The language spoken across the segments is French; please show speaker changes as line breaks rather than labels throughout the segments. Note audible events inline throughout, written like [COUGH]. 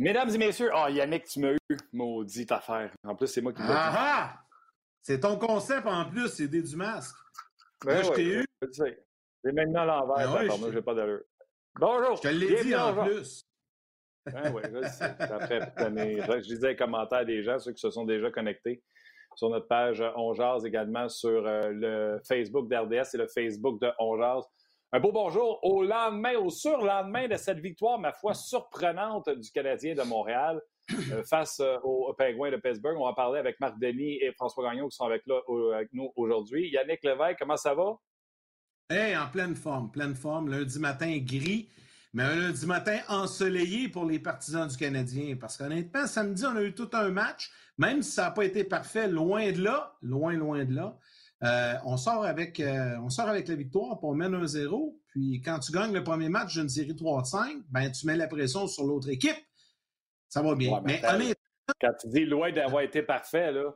Mesdames et messieurs, oh Yannick, tu m'as eu, maudite affaire. En plus, c'est moi qui l'ai
Ah ah! C'est ton concept en plus, c'est des du masque.
Ben
Là, je t'ai eu.
J'ai maintenant l'envers,
Ben ouais, je-
j'ai pas d'allure. Bonjour!
Je te l'ai dit en plus.
Ben oui, je sais. Après, [LAUGHS] je lisais les commentaires des gens, ceux qui se sont déjà connectés sur notre page euh, On Jase, également sur euh, le Facebook d'RDS et le Facebook de On Jase. Un beau bonjour au lendemain, au surlendemain de cette victoire, ma foi, surprenante du Canadien de Montréal euh, face euh, aux Pingouins de Pittsburgh. On va parler avec Marc Denis et François Gagnon qui sont avec, nous aujourd'hui. Yannick Lévesque, comment ça va?
Hey, en pleine forme, pleine forme. Lundi matin gris, mais un lundi matin ensoleillé pour les partisans du Canadien. Parce qu'honnêtement, samedi, on a eu tout un match. Même si ça n'a pas été parfait, loin de là, loin, loin de là. Euh, on, sort avec, euh, on sort avec la victoire, puis on mène 1-0. Puis quand tu gagnes le premier match d'une série 3 de 5, ben, tu mets la pression sur l'autre équipe. Ça va bien.
Ouais, mais
mais
attends,
honnêtement,
Quand tu dis loin d'avoir été parfait, là,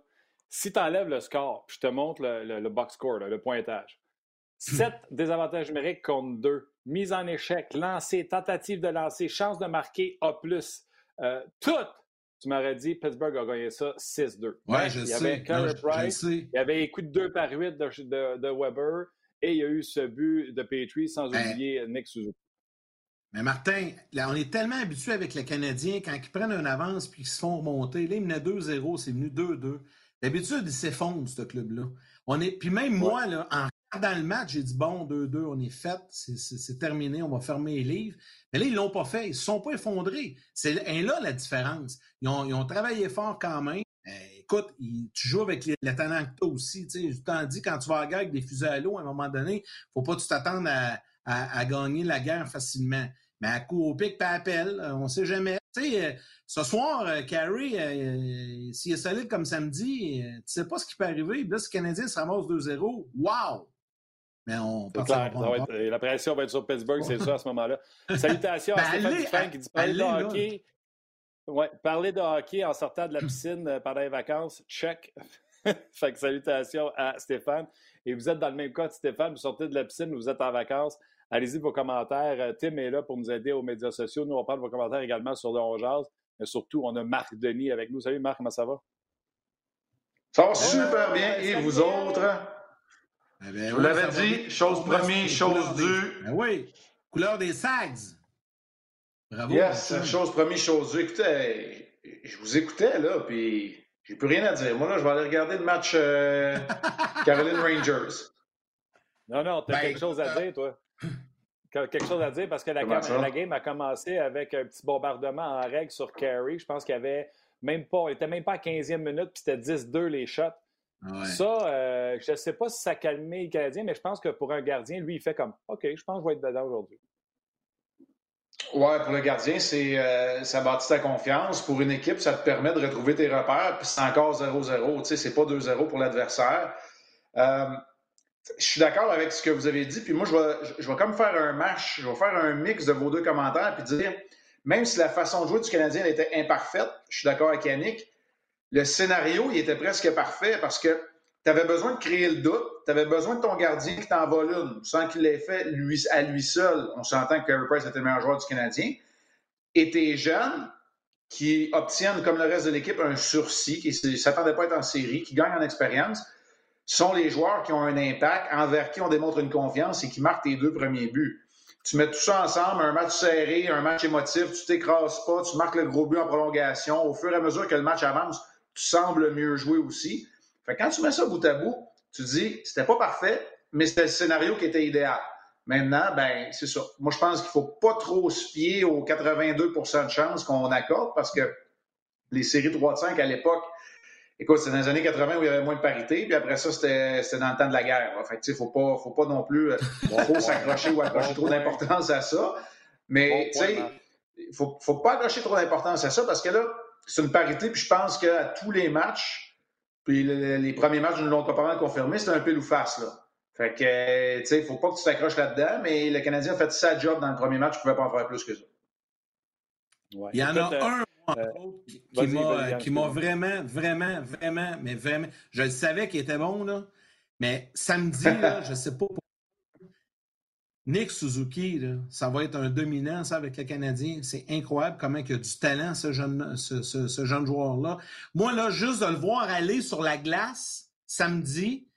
si tu enlèves le score, puis je te montre le, le- le box score, là, le pointage. 7 désavantages numériques contre 2. Mise en échec, lancer, tentative de lancer, chance de marquer A. Euh, tout! Tu m'aurais dit Pittsburgh a gagné ça 6-2.
ouais,
Mais
je
il y
sais.
avait Carey Price, il y avait les coups de 2 par 8 de, de- de Weber et il y a eu ce but de Petrie, sans
Ben,
oublier Nick Suzuki.
Mais Martin, là, on est tellement habitué avec les Canadiens, quand ils prennent une avance puis qu'ils se font remonter, là, ils menaient 2-0, c'est venu 2-2. D'habitude, ils s'effondrent, ce club-là. On est... Puis même moi, là, en regardant le match, j'ai dit, bon, 2-2, on est fait, c'est- terminé, on va fermer les livres. Mais là, ils l'ont pas fait, ils se sont pas effondrés. C'est et là la différence. Ils ont, travaillé fort quand même. Euh, écoute, tu joues avec les, les talents que tu aussi. Je t'en dis, quand tu vas à la guerre avec des fusées à l'eau, à un moment donné, faut pas que tu t'attendes à, gagner la guerre facilement. Mais à coup au pic, pas appel, on sait jamais. Euh, ce soir, euh, Carey, euh, s'il est solide comme samedi, tu sais pas ce qui peut arriver. Là, si le Canadien se ramasse 2-0, wow! Mais on pense va
clair,
pas
ça va être- la pression va être sur Pittsburgh, c'est ça à ce moment-là. Salutations à
Ben,
Stéphane Dufresne qui dit parler de hockey. Ouais, parler de hockey en sortant de la piscine euh, pendant les vacances, check. [LAUGHS] fait que salutations à Stéphane. Et vous êtes dans le même cas de Stéphane, vous sortez de la piscine, vous êtes en vacances. Allez-y vos commentaires. Euh, Tim est là pour nous aider aux médias sociaux. Nous, on prend vos commentaires également sur le On Jase. Mais surtout, on a Marc Denis avec nous. Salut Marc, comment ça va?
Ça va super bien. Et vous autres?
Eh ben
Je
oui,
vous l'avais
ça va
dit, chose promise, chose
des-
due.
Ben oui, couleur des Sags. Bravo.
Yes, chose promise, chose due. Écoutez, je vous écoutais, là, puis j'ai plus rien à dire. Moi, là, je vais aller regarder le match euh, [LAUGHS] Caroline Rangers.
Non, non, tu as
Ben,
quelque chose à dire, toi. Quel- Quelque chose à dire parce que la, game a commencé avec un petit bombardement en règle sur Carey. Je pense qu'il y avait même pas, était même pas à 15e minute, puis c'était 10-2 les shots.
Ouais.
Ça, euh, je ne sais pas si ça a calmé les Canadiens, mais je pense que pour un gardien, lui, il fait comme OK, je pense que je vais être dedans aujourd'hui.
Ouais, pour le gardien, c'est euh, ça bâtit ta confiance. Pour une équipe, ça te permet de retrouver tes repères, puis c'est encore 0-0. Tu sais, c'est pas 2-0 pour l'adversaire. Euh, je suis d'accord avec ce que vous avez dit, puis moi, je vais, je vais comme faire un match, je vais faire un mix de vos deux commentaires, puis dire, même si la façon de jouer du Canadien était imparfaite, je suis d'accord avec Yannick, le scénario, il était presque parfait parce que tu avais besoin de créer le doute, tu avais besoin de ton gardien qui t'envole une, sans qu'il l'ait fait à lui seul. On s'entend que Carey Price était le meilleur joueur du Canadien. Et tes jeunes qui obtiennent, comme le reste de l'équipe, un sursis, qui ne s'attendaient pas à être en série, qui gagnent en expérience, sont les joueurs qui ont un impact, envers qui on démontre une confiance et qui marquent tes deux premiers buts. Tu mets tout ça ensemble, un match serré, un match émotif, tu t'écrases pas, tu marques le gros but en prolongation. Au fur et à mesure que le match avance, tu sembles mieux jouer aussi. Fait que quand tu mets ça bout à bout, tu dis, c'était pas parfait, mais c'était le scénario qui était idéal. Maintenant, ben, c'est ça. Moi, je pense qu'il faut pas trop se fier aux 82% de chances qu'on accorde parce que les séries 3 de 5 à l'époque, écoute, c'est dans les années 80 où il y avait moins de parité, puis après ça, c'était c'était dans le temps de la guerre. là. Fait que, tu sais, faut pas, faut pas non plus euh, [LAUGHS] trop s'accrocher ou accrocher
Bon
trop d'importance à ça. Mais,
Bon
tu sais, il faut, faut pas accrocher trop d'importance à ça parce que là, c'est une parité, puis je pense qu'à tous les matchs, puis le- les premiers matchs nous l'ont pas mal confirmé, c'est un pile ou face, là. Fait que, euh, tu sais, il faut pas que tu t'accroches là-dedans, mais le Canadien a fait sa job dans le premier match, il pouvait pas en faire plus que ça.
Ouais.
Il y en
Écoute,
a
euh,
un, entre
euh,
autres, qui- m'a vraiment, vraiment, vraiment, mais vraiment. Je le savais qu'il était bon, là. Mais samedi, là, je sais pas pourquoi. Nick Suzuki, ça va être un dominant, ça, avec le Canadien. C'est incroyable comment il a du talent, ce jeune, joueur-là. Moi, là, juste de le voir aller sur la glace samedi,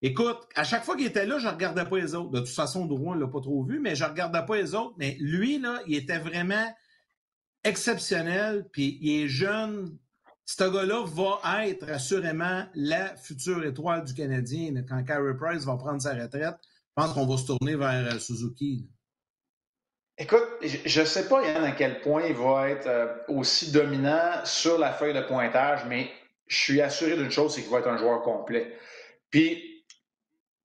écoute, à chaque fois qu'il était là, je ne regardais pas les autres. De toute façon, Drouin ne l'a pas trop vu, mais je ne regardais pas les autres. Mais lui, là, il était vraiment exceptionnel, puis il est jeune. Ce gars-là va être assurément la future étoile du Canadien quand Carey Price va prendre sa retraite. Je pense qu'on va se tourner vers euh, Suzuki.
Écoute, je ne sais pas, Yann, à quel point il va être euh, aussi dominant sur la feuille de pointage, mais je suis assuré d'une chose, c'est qu'il va être un joueur complet. Puis,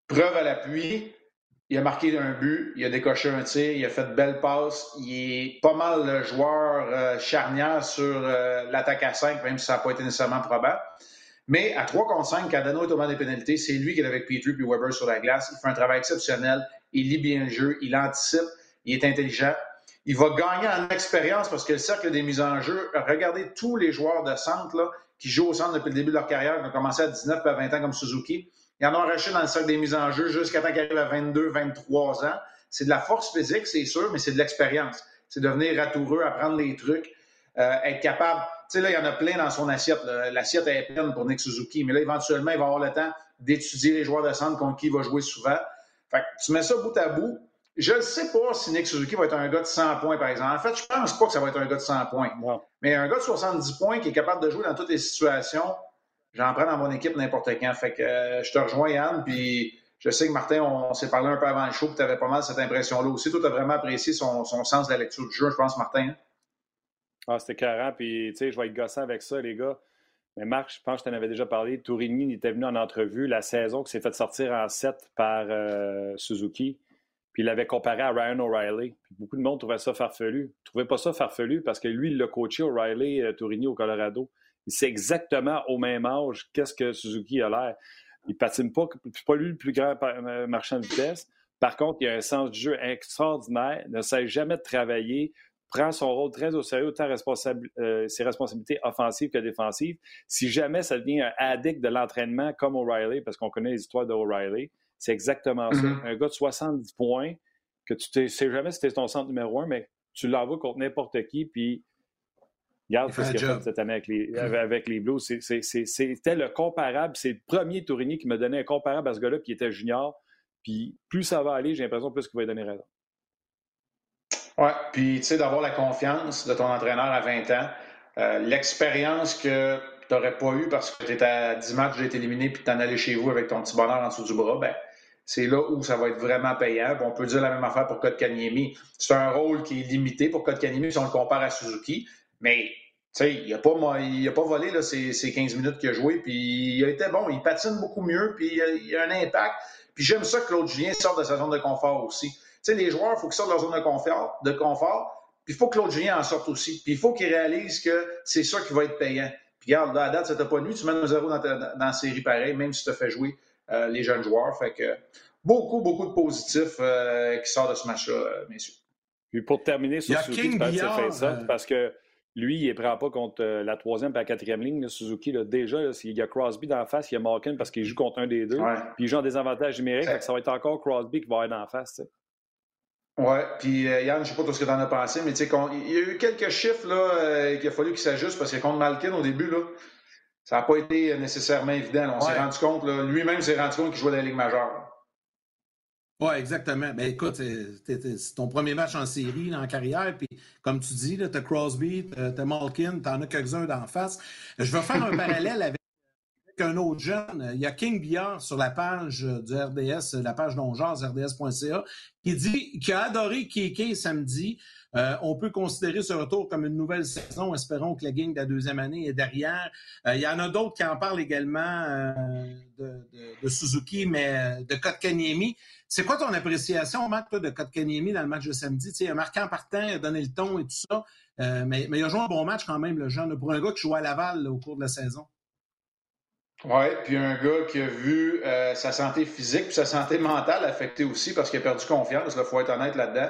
preuve à l'appui, il a marqué un but, il a décoché un tir, il a fait de belles passes. Il est pas mal le joueur euh, charnière sur l'attaque à 5, même si ça n'a pas été nécessairement probable. Mais à 3 contre 5, quand est au moment des pénalités, c'est lui qui est avec Petrie puis Weber sur la glace. Il fait un travail exceptionnel. Il lit bien le jeu. Il anticipe. Il est intelligent. Il va gagner en expérience parce que le cercle des mises en jeu, regardez tous les joueurs de centre là, qui jouent au centre depuis le début de leur carrière, qui ont commencé à 19 puis à 20 ans comme Suzuki. Il en a arraché dans le cercle des mises en jeu jusqu'à temps qu'il arrive à 22, 23 ans. C'est de la force physique, c'est sûr, mais c'est de l'expérience. C'est devenir ratoureux, apprendre les trucs, euh, être capable sais, là, il y en a plein dans son assiette. L'assiette est pleine pour Nick Suzuki, mais là, éventuellement, il va avoir le temps d'étudier les joueurs de centre contre qui il va jouer souvent. Fait que tu mets ça bout à bout. Je ne sais pas si Nick Suzuki va être un gars de 100 points, par exemple. En fait, je pense pas que ça va être un gars de 100 points. Mais un gars de 70 points qui est capable de jouer dans toutes les situations, j'en prends dans mon équipe n'importe quand. Fait que euh, je te rejoins, Yann, puis je sais que Martin, on, s'est parlé un peu avant le show, tu avais pas mal cette impression-là aussi. Toi, tu as vraiment apprécié son, sens de la lecture du jeu, je pense, Martin. Hein?
Ah, c'était carré. Puis, tu sais, je vais être gossant avec ça, les gars. Mais Marc, je pense que je t'en avais déjà parlé. Tourigny était venu en entrevue la saison qui s'est fait sortir en 7 par euh, Suzuki. Puis il l'avait comparé à Ryan O'Reilly. Beaucoup de monde trouvait ça farfelu. Ne trouvait pas ça farfelu parce que lui, il l'a coaché O'Reilly, euh, Tourigny au Colorado. Il sait exactement au même âge qu'est-ce que Suzuki a l'air. Il patine pas, c'est pas lui le plus grand euh, marchand de vitesse. Par contre, il a un sens du jeu extraordinaire, ne sait jamais travailler, prend son rôle très au sérieux, autant euh, ses responsabilités offensives que défensives. Si jamais ça devient un addict de l'entraînement comme O'Reilly, parce qu'on connaît les histoires d'O'Reilly, c'est exactement ça. Mm-hmm. Un gars de 70 points, que tu ne sais jamais si c'était ton centre numéro un, mais tu l'envoies contre n'importe qui, puis regarde ce qu'il a fait cette année avec les, mm-hmm. avec les Blues. C'était le comparable. C'est le premier Tourigny qui me donnait un comparable à ce gars-là, puis il était junior. Puis plus ça va aller, j'ai l'impression plus qu'il va lui donner raison.
Oui, puis tu sais, d'avoir la confiance de ton entraîneur à 20 ans, euh, l'expérience que tu n'aurais pas eu parce que tu étais à 10 matchs d'être éliminé puis tu en allais chez vous avec ton petit bonheur en dessous du bras, ben, c'est là où ça va être vraiment payant. on peut dire la même affaire pour Kotkaniemi. C'est un rôle qui est limité pour Kotkaniemi si on le compare à Suzuki, mais il n'a pas, il a pas volé là, ces, 15 minutes qu'il a joué, puis il a été bon, il patine beaucoup mieux, puis il a, a un impact. Puis j'aime ça que Claude Julien sorte de sa zone de confort aussi sais, les joueurs, il faut qu'ils sortent de leur zone de confort, de confort puis il faut que l'autre Julien en sorte aussi. Puis il faut qu'ils réalisent que c'est ça qui va être payant. Puis regarde, à la date, ça t'a pas nuit, tu mets un zéro dans, dans, la série pareil, même si tu as fait jouer euh, les jeunes joueurs. Fait que beaucoup, beaucoup de positifs euh, qui sortent de ce match-là, euh, messieurs.
Puis pour terminer sur Suzuki, fait ça, parce que lui, il ne prend pas contre la troisième et la quatrième ligne. Suzuki, là, déjà, il y a Crosby dans la face, il y a Malkin parce qu'il joue contre un des deux. Puis il joue en désavantage numérique, ça va être encore Crosby qui va être dans la face.
Oui, puis euh, Yann, je ne sais pas tout ce que tu en as pensé, mais tu sais, il y a eu quelques chiffres là, euh, qu'il a fallu qu'ils s'ajustent parce que contre Malkin, au début, là, ça n'a pas été nécessairement évident. On s'est rendu compte, lui-même s'est rendu compte qu'il jouait dans la Ligue majeure.
Oui, exactement. Ben, écoute, c'est ton premier match en série en carrière. Puis, comme tu dis, tu as Crosby, tu as Malkin, tu en as quelques-uns d'en face. Je vais faire un parallèle avec [LAUGHS] qu'un autre jeune. Il y a King Billard sur la page du RDS, la page d'Ongeaz, rds.ca, qui dit qu'il a adoré Kéké samedi. Euh, on peut considérer ce retour comme une nouvelle saison. Espérons que la gang de la deuxième année est derrière. Euh, il y en a d'autres qui en parlent également euh, de, Suzuki, mais de Kotkaniemi. C'est quoi ton appréciation, Marc, de Kotkaniemi dans le match de samedi? il a marqué en partant, il a donné le ton et tout ça. mais, il a joué un bon match quand même, le jeune, pour un gars qui joue à Laval au cours de la saison.
Oui, puis un gars qui a vu euh, sa santé physique puis sa santé mentale affectée aussi parce qu'il a perdu confiance, il faut être honnête là-dedans.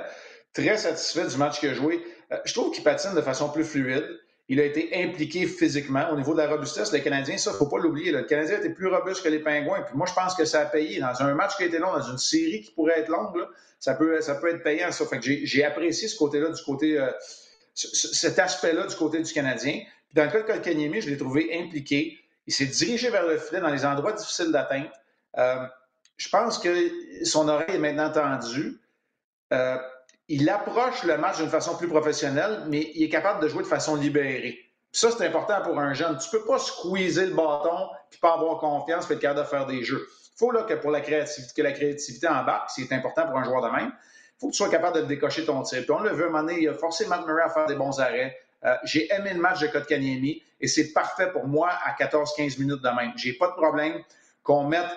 Très satisfait du match qu'il a joué. Euh, je trouve qu'il patine de façon plus fluide. Il a été impliqué physiquement au niveau de la robustesse. Les Canadiens, ça, il ne faut pas l'oublier. Le Canadien était plus robuste que les Pingouins. Puis moi, je pense que ça a payé. Dans un match qui a été long, dans une série qui pourrait être longue, ça, peut, ça peut être payant, ça. Fait que j'ai apprécié ce côté-là, du côté, euh, cet aspect-là du côté du Canadien. Puis dans le cas de Kotkaniemi, je l'ai trouvé impliqué. Il s'est dirigé vers le filet dans les endroits difficiles d'atteinte. Euh, je pense que son oreille est maintenant tendue. Euh, il approche le match d'une façon plus professionnelle, mais il est capable de jouer de façon libérée. ça, c'est important pour un jeune. Tu ne peux pas squeezer le bâton puis pas avoir confiance et être capable de faire des jeux. Il faut là, que pour la créativité, que la créativité embarque, c'est important pour un joueur de même. Il faut que tu sois capable de décocher ton tir. Puis on le veut un a forcé Matt Murray à faire des bons arrêts. Euh, j'ai aimé le match de Kotkaniemi et c'est parfait pour moi à 14-15 minutes de même. J'ai pas de problème qu'on mette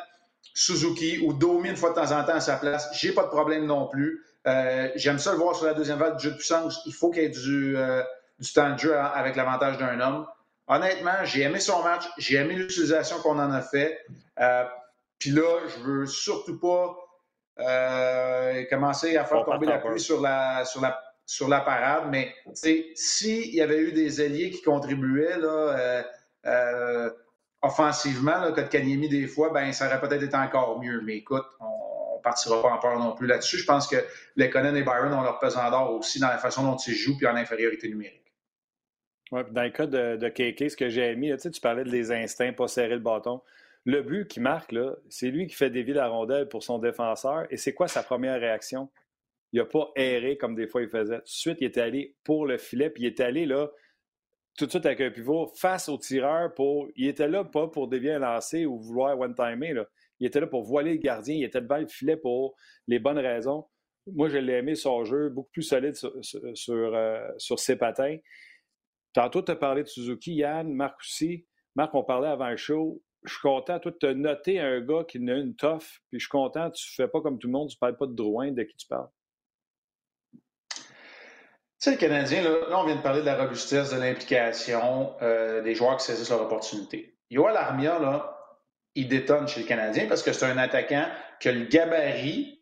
Suzuki ou Domi une fois de temps en temps à sa place. J'ai pas de problème non plus. Euh, j'aime ça le voir sur la deuxième vague du jeu de puissance. Il faut qu'il y ait du, euh, du temps de jeu avec l'avantage d'un homme. Honnêtement, j'ai aimé son match. J'ai aimé l'utilisation qu'on en a fait. Puis là, je veux surtout pas commencer à faire tomber la pluie sur la, sur, la, sur la parade. Mais s'il y avait eu des alliés qui contribuaient, là, offensivement, là, Kanyemi des fois, ben, ça aurait peut-être été encore mieux. Mais écoute, on ne partira pas en peur non plus là-dessus. Je pense que les Conan et Byron ont leur pesant d'or aussi dans la façon dont ils jouent puis en infériorité numérique.
Ouais, dans le cas de, de ce que j'ai aimé, tu parlais de les instincts, pas serrer le bâton. Le but qui marque, c'est lui qui fait dévier la rondelle pour son défenseur. Et c'est quoi sa première réaction? Il n'a pas erré comme des fois il faisait. Tout de suite, il est allé pour le filet, puis il est allé là, tout de suite avec un pivot face au tireur pour. Il était là pas pour dévier un lancer ou vouloir one-timer. Il était là pour voiler le gardien. Il était devant le filet pour les bonnes raisons. Moi, je l'ai aimé son jeu, beaucoup plus solide sur, sur, euh, ses patins. Tantôt, tu as parlé de Suzuki, Yann, Marc aussi. Marc, on parlait avant le show. Je suis content, toi, de te noter un gars qui a une toffe, puis je suis content, tu fais pas comme tout le monde, tu parles pas de Drouin, de qui tu parles.
Tu sais, le Canadien, là, on vient de parler de la robustesse, de l'implication euh, des joueurs qui saisissent leur opportunité. Yoel Armia, là, il détonne chez le Canadien parce que c'est un attaquant qui a le gabarit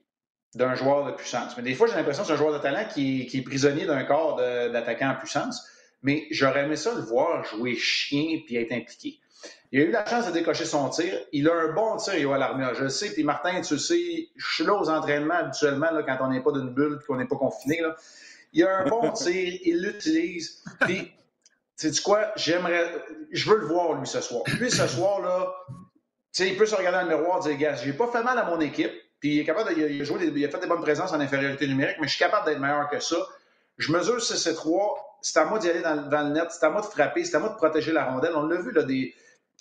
d'un joueur de puissance. Mais des fois, j'ai l'impression que c'est un joueur de talent qui, est prisonnier d'un corps d'attaquant en puissance. Mais j'aurais aimé ça le voir jouer chien puis être impliqué. Il a eu la chance de décocher son tir. Il a un bon tir, Yoel Armia. Je le sais. Puis Martin, tu le sais, je suis là aux entraînements habituellement là, quand on n'est pas d'une bulle qu'on n'est pas confiné. Là. Il a un bon tir, il l'utilise. Puis, tu sais quoi, j'aimerais, je veux le voir, lui, ce soir. Lui, ce soir, là, tu sais, il peut se regarder dans le miroir et dire, gars, j'ai pas fait mal à mon équipe, puis il est capable de, il a, joué il a fait des bonnes présences en infériorité numérique, mais je suis capable d'être meilleur que ça. Je mesure 6 3, c'est à moi d'y aller dans, le net, c'est à moi de frapper, c'est à moi de protéger la rondelle. On l'a vu, là, des,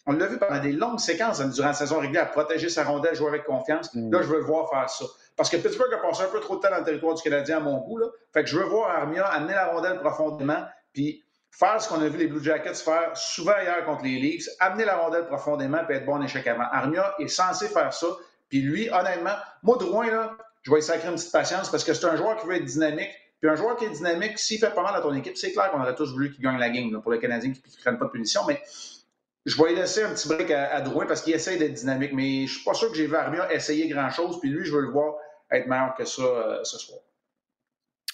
on l'a vu pendant des longues séquences durant la saison régulière, protéger sa rondelle, jouer avec confiance. Mm. Là, je veux le voir faire ça. Parce que Pittsburgh a passé un peu trop de temps dans le territoire du Canadien à mon goût. Là. Fait que je veux voir Armia amener la rondelle profondément, puis faire ce qu'on a vu les Blue Jackets faire souvent hier contre les Leafs, amener la rondelle profondément puis être bon en échec avant. Armia est censé faire ça. Puis lui, honnêtement, moi, Drouin, là, je vais lui sacrer une petite patience parce que c'est un joueur qui veut être dynamique. Puis un joueur qui est dynamique, s'il fait pas mal à ton équipe, c'est clair qu'on aurait tous voulu qu'il gagne la game pour les Canadiens qui ne prennent pas de punition. Mais je vais laisser un petit break à, Drouin parce qu'il essaie d'être dynamique. Mais je suis pas sûr que j'ai vu Armia essayer grand-chose. Puis lui, je veux le voir être meilleur que ça euh, ce soir.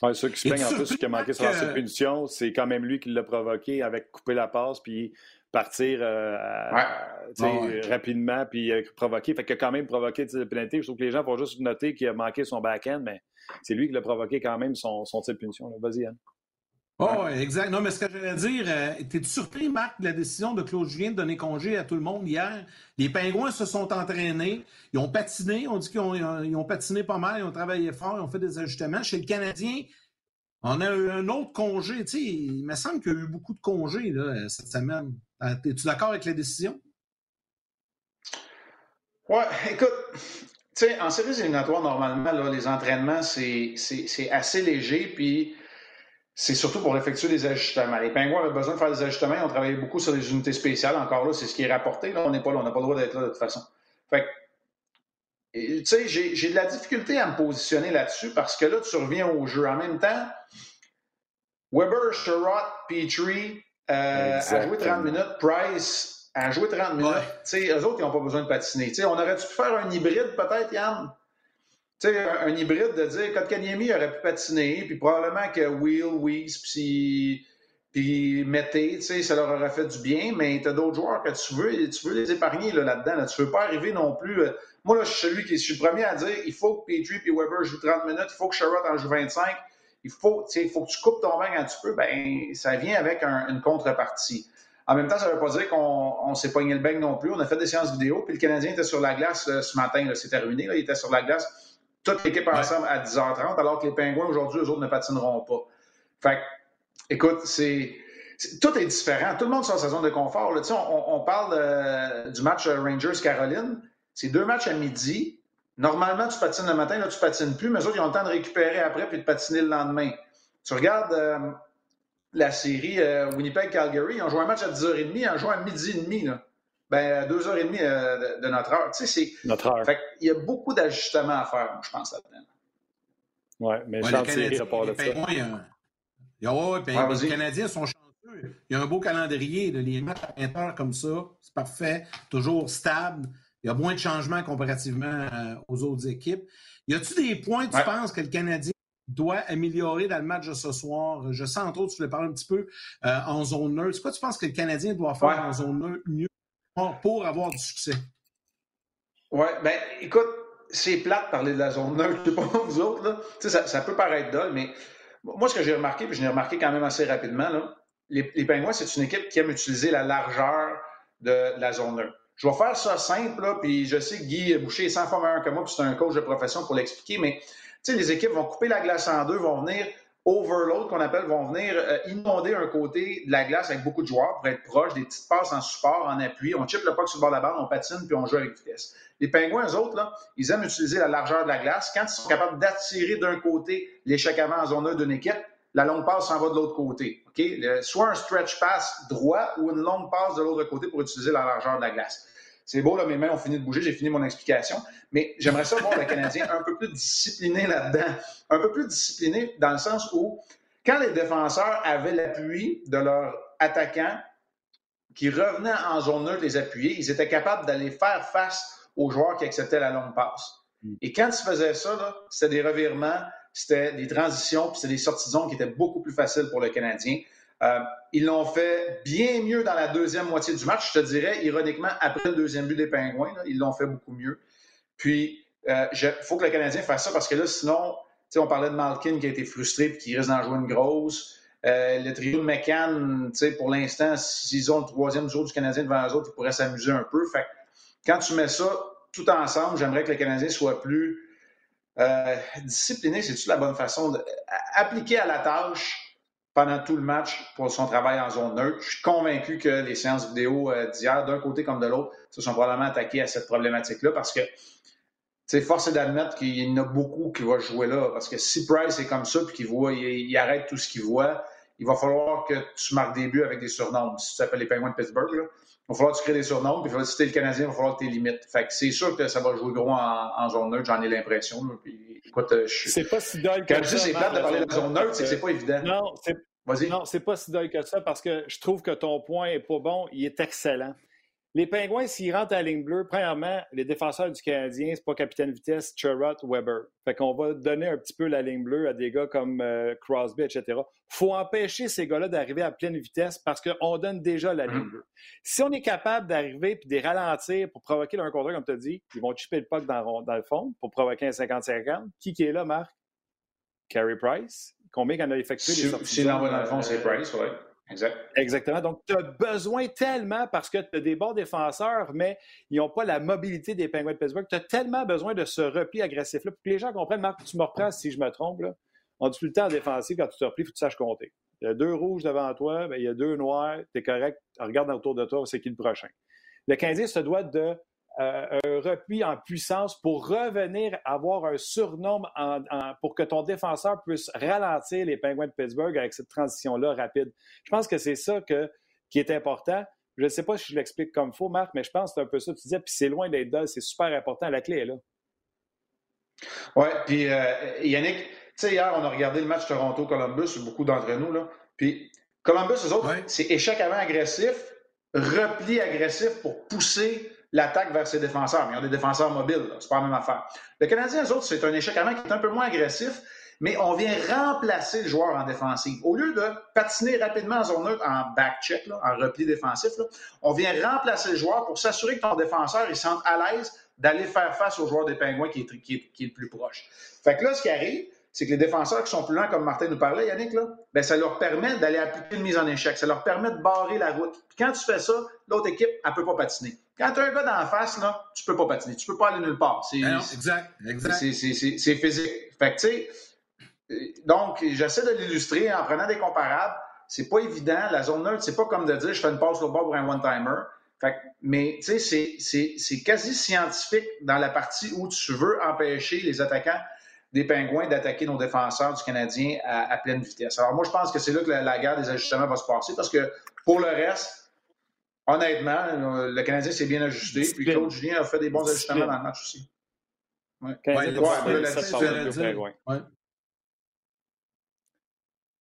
Oui, ceux qui se plaignent en plus qui a manqué sur ses punitions, c'est quand même lui qui l'a provoqué avec couper la passe puis partir euh, rapidement puis euh, provoquer. Fait qu'il a quand même provoqué de pénalité. Je trouve que les gens vont juste noter qu'il a manqué son back-end, mais c'est lui qui l'a provoqué quand même son, son type de punition. Vas-y, Anne.
Oh, exact. Non, mais ce que j'allais dire, euh, t'es surpris, Marc, de la décision de Claude Julien de donner congé à tout le monde hier? Les Pingouins se sont entraînés, ils ont patiné, on dit qu'ils ont, patiné pas mal, ils ont travaillé fort, ils ont fait des ajustements. Chez le Canadien, on a eu un autre congé. Tu sais, il me semble qu'il y a eu beaucoup de congés là, cette semaine. Euh, es-tu d'accord avec la décision?
Ouais, écoute, tu sais, en séries éliminatoires, normalement, là, les entraînements, c'est assez léger, puis c'est surtout pour effectuer des ajustements. Les Pingouins avaient besoin de faire des ajustements. Ils ont travaillé beaucoup sur des unités spéciales. Encore là, c'est ce qui est rapporté. Là, on n'est pas là. On n'a pas le droit d'être là de toute façon. Fait tu sais, j'ai de la difficulté à me positionner là-dessus parce que là, tu reviens au jeu. En même temps, Weber, Sherrod, Petrie euh, a joué 30 minutes. Price a joué 30 minutes. Tu sais, eux autres, ils n'ont pas besoin de patiner. Tu sais, on aurait dû faire un hybride peut-être, Yann? Tu sais, un, hybride de dire Kotkaniemi aurait pu patiner, puis probablement que Will, Weiss, puis Mété, tu sais, ça leur aurait fait du bien, mais tu as d'autres joueurs que tu veux, tu veux les épargner là-dedans. Tu ne veux pas arriver non plus. Euh, moi, là, je suis celui qui je suis le premier à dire il faut que Petrie et Weber jouent 30 minutes, il faut que Sherrod en joue 25. Il faut, faut que tu coupes ton vin quand tu peux. Ben, ça vient avec une contrepartie. En même temps, ça ne veut pas dire qu'on s'est pogné le bain non plus. On a fait des séances vidéo, puis le Canadien était sur la glace euh, ce matin. C'est terminé. Là, il était sur la glace. Toute l'équipe ensemble à 10h30, alors que les Pingouins, aujourd'hui, eux autres ne patineront pas. Fait écoute, c'est. Tout est différent. Tout le monde sur sa zone de confort. On, parle du match Rangers-Caroline. C'est deux matchs à midi. Normalement, tu patines le matin, là, tu patines plus, mais eux autres, ils ont le temps de récupérer après puis de patiner le lendemain. Tu regardes euh, la série euh, Winnipeg-Calgary, ils ont joué un match à 10h30, ils ont joué à midi et demi. Là. Ben, à 2h30 euh, de, notre heure. Tu sais, c'est.
Notre heure.
Fait il y a beaucoup d'ajustements à faire, je pense, là-dedans.
Oui, mais ouais, série, ça part de ça.
Oui, ben, les Canadiens sont chanceux. Il y a un beau calendrier. de les matchs à 20 heures comme ça, c'est parfait. Toujours stable. Il y a moins de changements comparativement euh, aux autres équipes. Y a-tu des points, tu penses, que le Canadien doit améliorer dans le match de ce soir? Je sens, entre autres, tu voulais parler un petit peu euh, en zone neutre. C'est quoi tu penses que le Canadien doit faire en zone neutre mieux? Pour avoir du succès?
Oui, bien, écoute, c'est plate de parler de la zone neutre. [LAUGHS] Je sais pas vous autres, là. Ça, ça peut paraître dole, mais moi, ce que j'ai remarqué, puis je l'ai remarqué quand même assez rapidement, les Pingouins, c'est une équipe qui aime utiliser la largeur de, la zone neutre. Je vais faire ça simple, là, puis je sais que Guy Boucher est 100 fois meilleur que moi, puis c'est un coach de profession pour l'expliquer, mais les équipes vont couper la glace en deux, vont venir overload qu'on appelle, vont venir euh, inonder un côté de la glace avec beaucoup de joueurs pour être proche, des petites passes en support, en appui. On chip le puck sur le bord de la bande, on patine, puis on joue avec vitesse. Les pingouins, eux autres, ils aiment utiliser la largeur de la glace. Quand ils sont capables d'attirer d'un côté l'échec avant en zone 1 d'une équipe, la longue passe s'en va de l'autre côté. soit un stretch pass droit ou une longue passe de l'autre côté pour utiliser la largeur de la glace. C'est beau, là, mes mains ont fini de bouger, j'ai fini mon explication. Mais j'aimerais ça voir le Canadien un peu plus discipliné là-dedans. Un peu plus discipliné dans le sens où, quand les défenseurs avaient l'appui de leurs attaquants qui revenaient en zone neutre les appuyer, ils étaient capables d'aller faire face aux joueurs qui acceptaient la longue passe. Mm. Et quand ils faisaient ça, c'était des revirements, c'était des transitions, puis c'était des sorties de zone qui étaient beaucoup plus faciles pour le Canadien. Euh, ils l'ont fait bien mieux dans la deuxième moitié du match, je te dirais, ironiquement, après le deuxième but des Pingouins, ils l'ont fait beaucoup mieux. Puis, il euh, faut que le Canadien fasse ça parce que là, sinon, on parlait de Malkin qui a été frustré et qui risque d'en jouer une grosse. Euh, le trio de McCann, pour l'instant, s'ils ont le troisième jour du Canadien devant eux autres, ils pourraient s'amuser un peu. Quand tu mets ça tout ensemble, j'aimerais que le Canadien soit plus discipliné, c'est-tu la bonne façon d'appliquer à la tâche pendant tout le match pour son travail en zone neutre. Je suis convaincu que les séances vidéo euh, d'hier, d'un côté comme de l'autre, se sont probablement attaquées à cette problématique-là parce que c'est force d'admettre qu'il y en a beaucoup qui vont jouer là. Parce que si Price est comme ça puis qu'il voit, il, arrête tout ce qu'il voit, il va falloir que tu marques des buts avec des surnoms. Si tu t'appelles les Penguins de Pittsburgh, là, il va falloir que tu crées des surnoms, puis si tu es le Canadien, il va falloir que tu limites. Fait que c'est sûr que ça va jouer gros en, zone neutre, j'en ai l'impression. écoute, euh, je
C'est pas si dole
que Quand je dis c'est plate de parler de zone neutre, c'est que c'est pas évident.
Non, c'est non, c'est pas si dole que ça parce que je trouve que ton point est pas bon, il est excellent. Les Pingouins, s'ils rentrent à la ligne bleue, premièrement, les défenseurs du Canadien, c'est pas capitaine vitesse, Chirot, Weber. Fait qu'on va donner un petit peu la ligne bleue à des gars comme euh, Crosby, etc. faut empêcher ces gars-là d'arriver à pleine vitesse parce qu'on donne déjà la ligne bleue. Si on est capable d'arriver et de ralentir pour provoquer un contre comme tu as dit, ils vont chipper le puck dans, dans, le fond pour provoquer un 50-50. Qui qui est là, Marc? Carey Price? Combien qu'on a effectué
des sorties? Si l'envoie dans le fond, c'est Price,
Exactement. Donc, tu as besoin tellement, parce que tu as des bons défenseurs, mais ils n'ont pas la mobilité des Penguins de Pittsburgh. Tu as tellement besoin de ce repli agressif-là pour que les gens comprennent. Marc, tu me reprends si je me trompe. Là. On dit tout le temps en défensif, quand tu te replies, il faut que tu saches compter. Il y a deux rouges devant toi, ben, il y a deux noirs, tu es correct. Regarde autour de toi, c'est qui le prochain. Le Canadien se doit de euh, un repli en puissance pour revenir avoir un surnombre pour que ton défenseur puisse ralentir les Penguins de Pittsburgh avec cette transition-là rapide. Je pense que c'est ça qui est important. Je ne sais pas si je l'explique comme faux, Marc, mais je pense que c'est un peu ça. Tu disais, puis c'est loin d'être dull, c'est super important. La clé est là.
Oui, puis euh, Yannick, tu sais, hier, on a regardé le match Toronto-Columbus, beaucoup d'entre nous, là. Puis Columbus, eux autres, c'est échec avant agressif, repli agressif pour pousser l'attaque vers ses défenseurs. Mais ils ont des défenseurs mobiles, c'est pas la même affaire. Le Canadien, eux autres, c'est un échec avant qui est un peu moins agressif, mais on vient remplacer le joueur en défensive. Au lieu de patiner rapidement en zone neutre, en back-check, en repli défensif, on vient remplacer le joueur pour s'assurer que ton défenseur il sente à l'aise d'aller faire face au joueur des Pingouins qui est, qui, est, le plus proche. Fait que là, ce qui arrive, c'est que les défenseurs qui sont plus lents, comme Martin nous parlait, Yannick, là, ben, ça leur permet d'aller appliquer une mise en échec. Ça leur permet de barrer la route. Puis quand tu fais ça, l'autre équipe, elle ne peut pas patiner. Quand tu as un gars dans la face, là, tu peux pas patiner. Tu peux pas aller nulle part. C'est,
ah exact, exact.
C'est, physique. Fait que, tu sais, euh, donc, j'essaie de l'illustrer en prenant des comparables. C'est pas évident. La zone neutre, c'est pas comme de dire je fais une passe au bord pour un one-timer. mais tu sais, c'est quasi scientifique dans la partie où tu veux empêcher les attaquants des Pingouins d'attaquer nos défenseurs du Canadien à, pleine vitesse. Alors moi, je pense que c'est là que la, guerre des ajustements va se passer parce que pour le reste, honnêtement, le Canadien s'est bien ajusté. Puis Claude Julien a fait des bons ajustements dans le match aussi.
Ouais.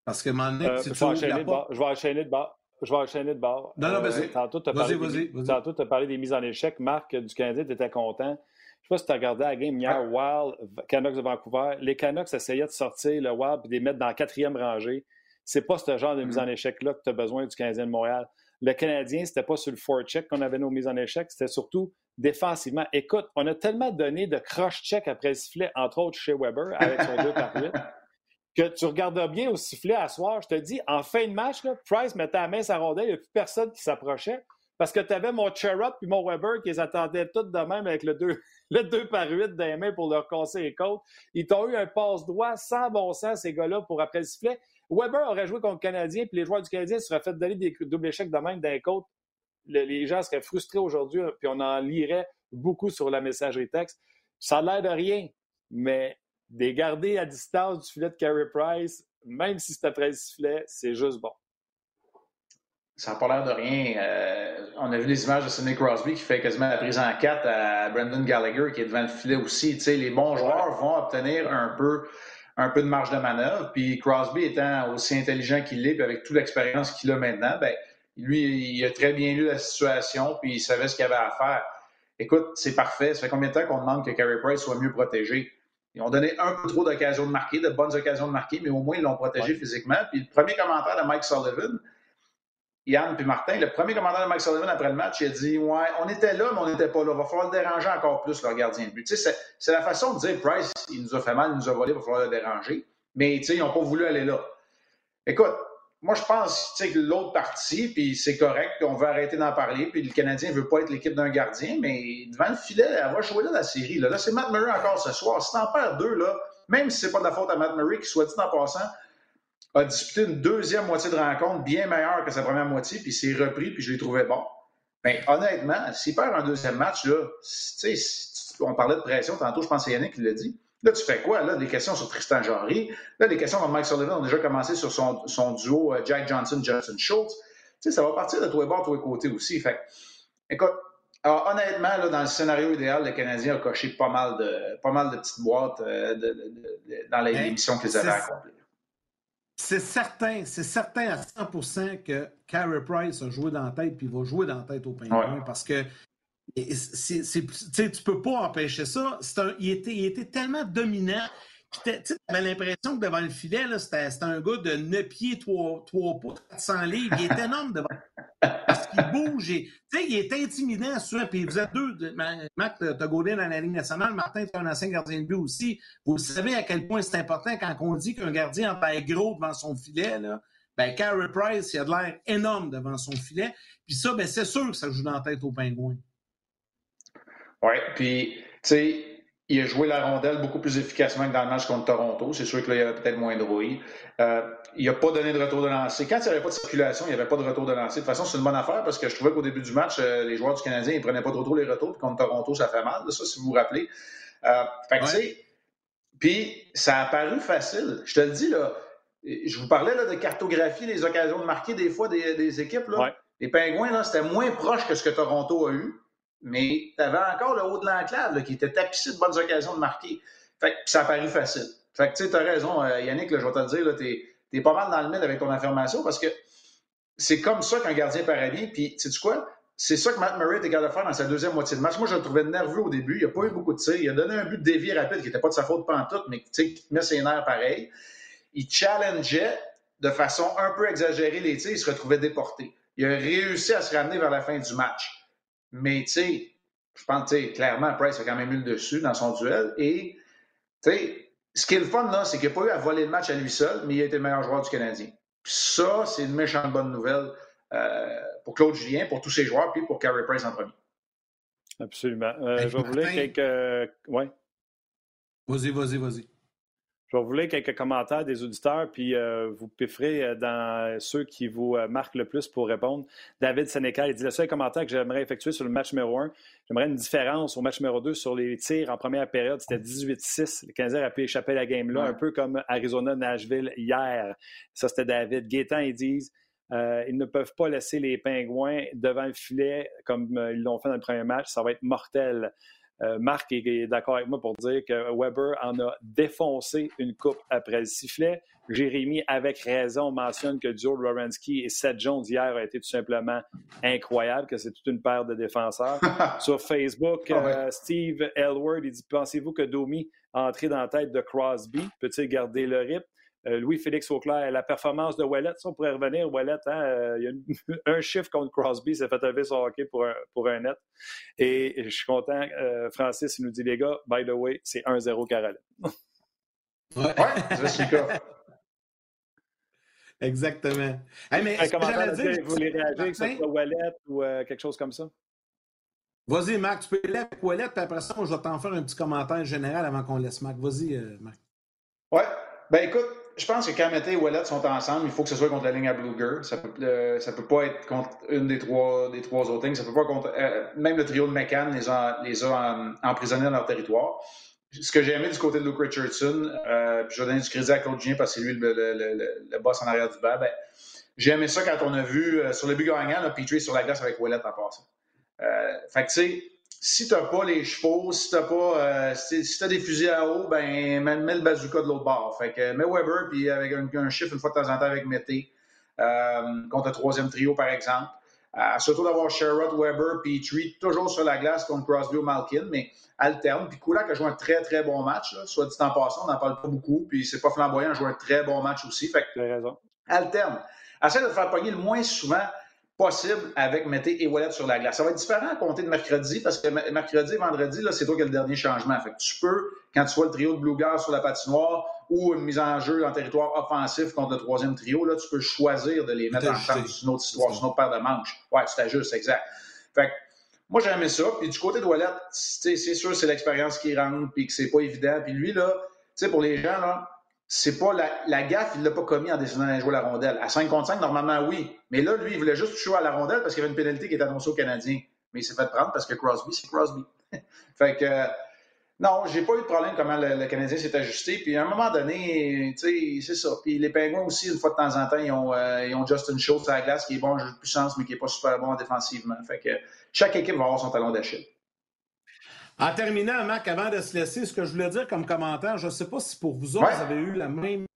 Parce que mon
euh, je, vais enchaîner de bord. je vais enchaîner de bord. Je vais enchaîner de bord.
Non, non, vas-y.
Euh, tantôt, tu as, parlé des mises en échec. Marc, du Canadien, tu étais content. Je sais pas si tu as regardé la game hier, Wild, Canucks de Vancouver. Les Canucks essayaient de sortir le Wild et de les mettre dans la quatrième rangée. C'est pas ce genre de mise en mm-hmm. échec-là que tu as besoin du Canadien de Montréal. Le Canadien, c'était pas sur le four-check qu'on avait nos mises en échec, c'était surtout défensivement. Écoute, on a tellement donné de cross-check après le sifflet, entre autres chez Weber, avec son 2 par 8, [LAUGHS] que tu regardes bien au sifflet à soir. Je te dis, en fin de match, Price mettait la main sa rondelle, il n'y a plus personne qui s'approchait. Parce que tu avais mon Cherub puis mon Weber qui les attendaient toutes de même avec le 2, [LAUGHS] le 2 par 8 des mains pour leur casser les côtes. Ils t'ont eu un passe droit sans bon sens, ces gars-là, pour après le sifflet. Weber aurait joué contre le Canadien, puis les joueurs du Canadien seraient fait donner des doubles échecs de même d'un côte. les gens seraient frustrés aujourd'hui, puis on en lirait beaucoup sur la messagerie texte. Ça a l'air de rien, mais des garder à distance du filet de Carey Price, même si c'est après le sifflet, c'est juste bon
ça n'a pas l'air de rien. Euh, on a vu les images de Sidney Crosby qui fait quasiment la prise en 4 à Brendan Gallagher qui est devant le filet aussi. Les bons joueurs vont obtenir un peu, un peu de marge de manœuvre. Puis Crosby étant aussi intelligent qu'il l'est, puis avec toute l'expérience qu'il a maintenant, ben, lui, il a très bien lu la situation, puis il savait ce qu'il avait à faire. Écoute, c'est parfait. Ça fait combien de temps qu'on demande que Carey Price soit mieux protégé? Ils ont donné un peu trop d'occasions de marquer, de bonnes occasions de marquer, mais au moins ils l'ont protégé physiquement. Puis le premier commentaire de Mike Sullivan, Yann puis Martin, le premier commandant de Mike Sullivan après le match, il a dit Ouais, on était là, mais on n'était pas là. Il va falloir le déranger encore plus, le gardien de but. C'est la façon de dire Price, il nous a fait mal, il nous a volé, il va falloir le déranger. Mais ils n'ont pas voulu aller là. Écoute, moi, je pense que l'autre partie, puis c'est correct, puis on veut arrêter d'en parler, puis le Canadien ne veut pas être l'équipe d'un gardien, mais devant le filet, elle va jouer là la série. Là, là c'est Matt Murray encore ce soir. Si t'en perds deux, là, même si c'est pas de la faute à Matt Murray, qui soit dit en passant, a disputé une deuxième moitié de rencontre bien meilleure que sa première moitié, puis s'est repris, puis je l'ai trouvé bon. Bien, honnêtement, s'il perd un deuxième match, là, on parlait de pression tantôt, je pense que c'est Yannick qui l'a dit. Là, tu fais quoi? Là, des questions sur Tristan Jarry. Là, des questions comme Mike Sullivan ont déjà commencé sur son, son duo euh, Jack Johnson-Justin Schultz. Tu sais, ça va partir de tous les bords, de tous les côtés aussi. Fait écoute, honnêtement, là, dans le scénario idéal, le Canadien a coché pas mal de, pas mal de petites boîtes euh, dans l'émission qu'ils avaient accomplies.
C'est certain, c'est certain à 100% que Carey Price a joué dans la tête puis il va jouer dans la tête au Pingouin parce que c'est, tu peux pas empêcher ça. il, était, il était tellement dominant tu avais l'impression que devant le filet, c'était, un gars de 9 pieds, 3, 3 pouces, 400 livres. Il est énorme devant parce qu'il bouge. Et, il est intimidant, souvent. Puis vous êtes deux. Mac, tu as gaudé dans la Ligue nationale. Martin, tu es un ancien gardien de but aussi. Vous savez à quel point c'est important quand on dit qu'un gardien en être gros devant son filet. Là, ben, Carey Price, il a de l'air énorme devant son filet. Puis ça, ben, c'est sûr que ça joue dans la tête aux pingouins.
Oui, puis, tu sais, il a joué la rondelle beaucoup plus efficacement que dans le match contre Toronto. C'est sûr qu'il y avait peut-être moins de bruit. Euh, il n'a pas donné de retour de lancer. Quand il n'y avait pas de circulation, il n'y avait pas de retour de lancer. De toute façon, c'est une bonne affaire parce que je trouvais qu'au début du match, euh, les joueurs du Canadien ne prenaient pas trop, trop les retours. Puis contre Toronto, ça fait mal. Ça, si vous vous rappelez. Euh, puis ça a paru facile. Je te le dis, là, je vous parlais là, de cartographie des occasions de marquer des fois des, équipes. Là. Les Pingouins, c'était moins proche que ce que Toronto a eu mais tu encore le haut de l'enclave qui était tapissé de bonnes occasions de marquer. Fait que ça a paru facile. Fait que tu as raison, euh, Yannick, je vais te le dire, tu es, pas mal dans le mille avec ton affirmation parce que c'est comme ça qu'un gardien paraît bien. Puis, tu sais quoi? c'est ça que Matt Murray était capable de faire dans sa deuxième moitié de match. Moi, je le trouvais nerveux au début. Il n'a pas eu beaucoup de tirs. Il a donné un but de dévié rapide qui n'était pas de sa faute pantoute, mais qui met ses nerfs pareil. Il challengeait de façon un peu exagérée les tirs. Il se retrouvait déporté. Il a réussi à se ramener vers la fin du match. Mais, tu sais, je pense, que clairement, Price a quand même eu le dessus dans son duel. Et, tu sais, ce qui est le fun, là, c'est qu'il n'a pas eu à voler le match à lui seul, mais il a été le meilleur joueur du Canadien. Puis ça, c'est une méchante bonne nouvelle euh, pour Claude Julien, pour tous ses joueurs, puis pour Carey Price en premier.
Absolument. Euh, je voulais quelques. Ouais.
Vas-y, vas-y, vas-y.
Je vais vous lire quelques commentaires des auditeurs, puis euh, vous pifferez euh, dans ceux qui vous euh, marquent le plus pour répondre. David Sénécal, il dit le seul commentaire que j'aimerais effectuer sur le match numéro 1, j'aimerais une différence au match numéro 2 sur les tirs en première période. C'était 18-6. Le Canadien a pu échapper à la game-là, un peu comme Arizona-Nashville hier. Ça, c'était David. Gaétan, ils disent ils ne peuvent pas laisser les Pingouins devant le filet comme ils l'ont fait dans le premier match. Ça va être mortel. Euh, Marc est, d'accord avec moi pour dire que Weber en a défoncé une coupe après le sifflet. Jérémy, avec raison, mentionne que Joe Lorensky et Seth Jones hier a été tout simplement incroyable, que c'est toute une paire de défenseurs. [LAUGHS] Sur Facebook, ah euh, Steve Elward, il dit Pensez-vous que Domi a entré dans la tête de Crosby? Peut-il garder le rythme? euh, Louis-Félix Auclair, la performance de Wallet, ça, on pourrait revenir. Wallet, hein, euh, il y a [LAUGHS] un chiffre contre Crosby, s'est fait lever son hockey pour un, pour un net. Et je suis content, euh, Francis, il nous dit, les gars, by the way, c'est 1-0 Caroline. [LAUGHS]
ouais, c'est le [LAUGHS]
Exactement. mais
un commentaire dire, vous voulez réagir, que ce soit Wallet ou quelque chose comme ça?
Vas-y, Marc, tu peux aller avec Wallet, puis après ça, je vais t'en faire un petit commentaire général avant qu'on laisse Marc. Vas-y, Marc.
Ouais. Ben écoute, je pense que quand Mété et Wallet sont ensemble, il faut que ce soit contre la ligne à Bluger. Ça peut, peut pas être contre une des trois, des trois autres lignes. Ça peut pas contre, euh, même le trio de McCann les a, les a emprisonnés dans leur territoire. Ce que j'ai aimé du côté de Luke Richardson, euh, puis je vais donner du crédit à Claude parce que c'est lui le, boss en arrière du banc. Ben, j'ai aimé ça quand on a vu euh, sur le but gagnant, Petrie sur la glace avec Wallet en passant. Euh, fait que tu sais, si tu n'as pas les chevaux, si tu pas euh, si, as des fusils à eau, ben mets, le bazooka de l'autre bord. Fait que mets Weber puis avec un, chiffre une fois de temps en temps avec Mété euh, contre le troisième trio par exemple. Euh, surtout d'avoir Sherrod, Weber, puis Petrie toujours sur la glace contre Crosby ou Malkin, mais alterne. Puis Kulak a joué un très très bon match, soit dit en passant, on n'en parle pas beaucoup. Puis c'est pas flamboyant, il a joué un très bon match aussi. Fait
que, raison.
alterne. Essaie de te faire pogner le moins souvent possible avec Mété et Wallet sur la glace. Ça va être différent à compter de mercredi parce que mercredi et vendredi, là, c'est toi qui as le dernier changement. Fait que tu peux, quand tu vois le trio de Blue sur la patinoire ou une mise en jeu en territoire offensif contre le troisième trio, là, tu peux choisir de les mettre en champ sur une autre histoire, sur une autre paire de manches. Ouais, tu t'ajustes, exact. Fait que, moi, j'aimais ça. Puis du côté de Wallet, c'est sûr, c'est l'expérience qui rentre, puis que c'est pas évident. Puis lui, là, tu sais, pour les gens, là, c'est pas la, gaffe, il l'a pas commis en décidant d'aller jouer la rondelle. À 5 contre 5, normalement, oui. Mais là, lui, il voulait juste jouer à la rondelle parce qu'il y avait une pénalité qui est annoncée aux Canadiens. Mais il s'est fait prendre parce que Crosby, c'est Crosby. [LAUGHS] fait que, non, j'ai pas eu de problème comment le, Canadien s'est ajusté. Puis à un moment donné, tu sais, c'est ça. Puis les Pingouins aussi, une fois de temps en temps, ils ont, euh, ils ont Justin Schultz à la glace qui est bon en jeu de puissance, mais qui est pas super bon défensivement. Fait que chaque équipe va avoir son talon d'Achille.
En terminant, Marc, avant de se laisser, ce que je voulais dire comme commentaire, je ne sais pas si pour vous autres, vous avez eu la même.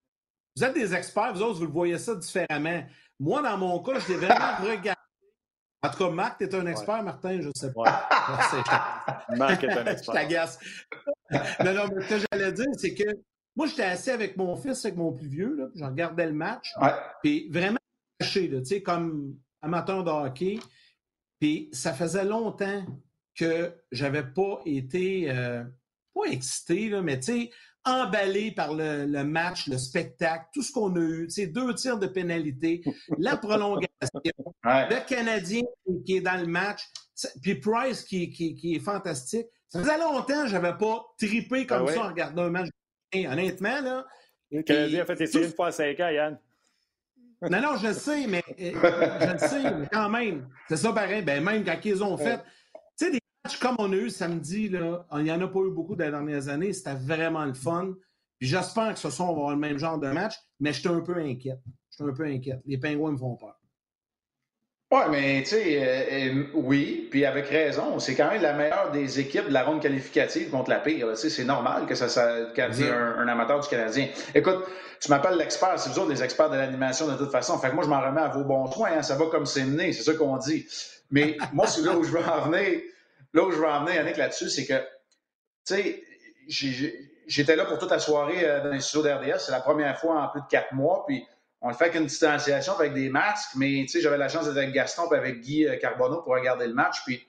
Vous êtes des experts, vous autres, vous le voyez ça différemment. Moi, dans mon cas, je l'ai vraiment [LAUGHS] regardé. En tout cas, Marc, tu es un expert, Martin, je ne sais pas.
Marc est un [LAUGHS] expert.
je t'agace. non, non, mais ce que j'allais dire, c'est que moi, j'étais assis avec mon fils, avec mon plus vieux, là, je regardais le match. Puis vraiment caché, tu sais, comme amateur de hockey. Puis ça faisait longtemps que j'avais pas été, euh, pas excité, là, mais tu sais, emballé par le, match, le spectacle, tout ce qu'on a eu, tu deux tirs de pénalité, la [LAUGHS] prolongation, le Canadien qui est dans le match, puis Price qui, qui, est fantastique. Ça faisait longtemps que j'avais pas tripé comme ah ça en regardant un match. honnêtement, là.
Le Canadien a fait essayer une fois à 5 ans, Yann.
Non, non, je le sais, mais euh, je le sais, mais quand même. C'est ça pareil. Ben, même quand ils ont fait. Comme on a eu samedi, là, il n'y en a pas eu beaucoup dans les dernières années. C'était vraiment le fun. Puis j'espère que ce soir, on va avoir le même genre de match, mais je suis un peu inquiète. Je suis un peu inquiète. Les Pingouins me font peur.
Oui, mais tu sais, euh, euh, oui, puis avec raison. C'est quand même la meilleure des équipes de la ronde qualificative contre la pire. C'est normal que ça, ça un, un, amateur du Canadien. Écoute, tu m'appelles l'expert, c'est vous autres les experts de l'animation de toute façon. Fait que moi, je m'en remets à vos bons soins. Hein. Ça va comme c'est mené, c'est ça qu'on dit. Mais moi, c'est là où je veux en venir. Là où je veux en venir, Yannick, là-dessus, c'est que, tu sais, j'étais là pour toute la soirée euh, dans les studios d'RDS. C'est la première fois en plus de quatre mois. Puis on le fait avec une distanciation, avec des masques. Mais, tu sais, j'avais la chance d'être avec Gaston et avec Guy euh, Carbonneau pour regarder le match. Puis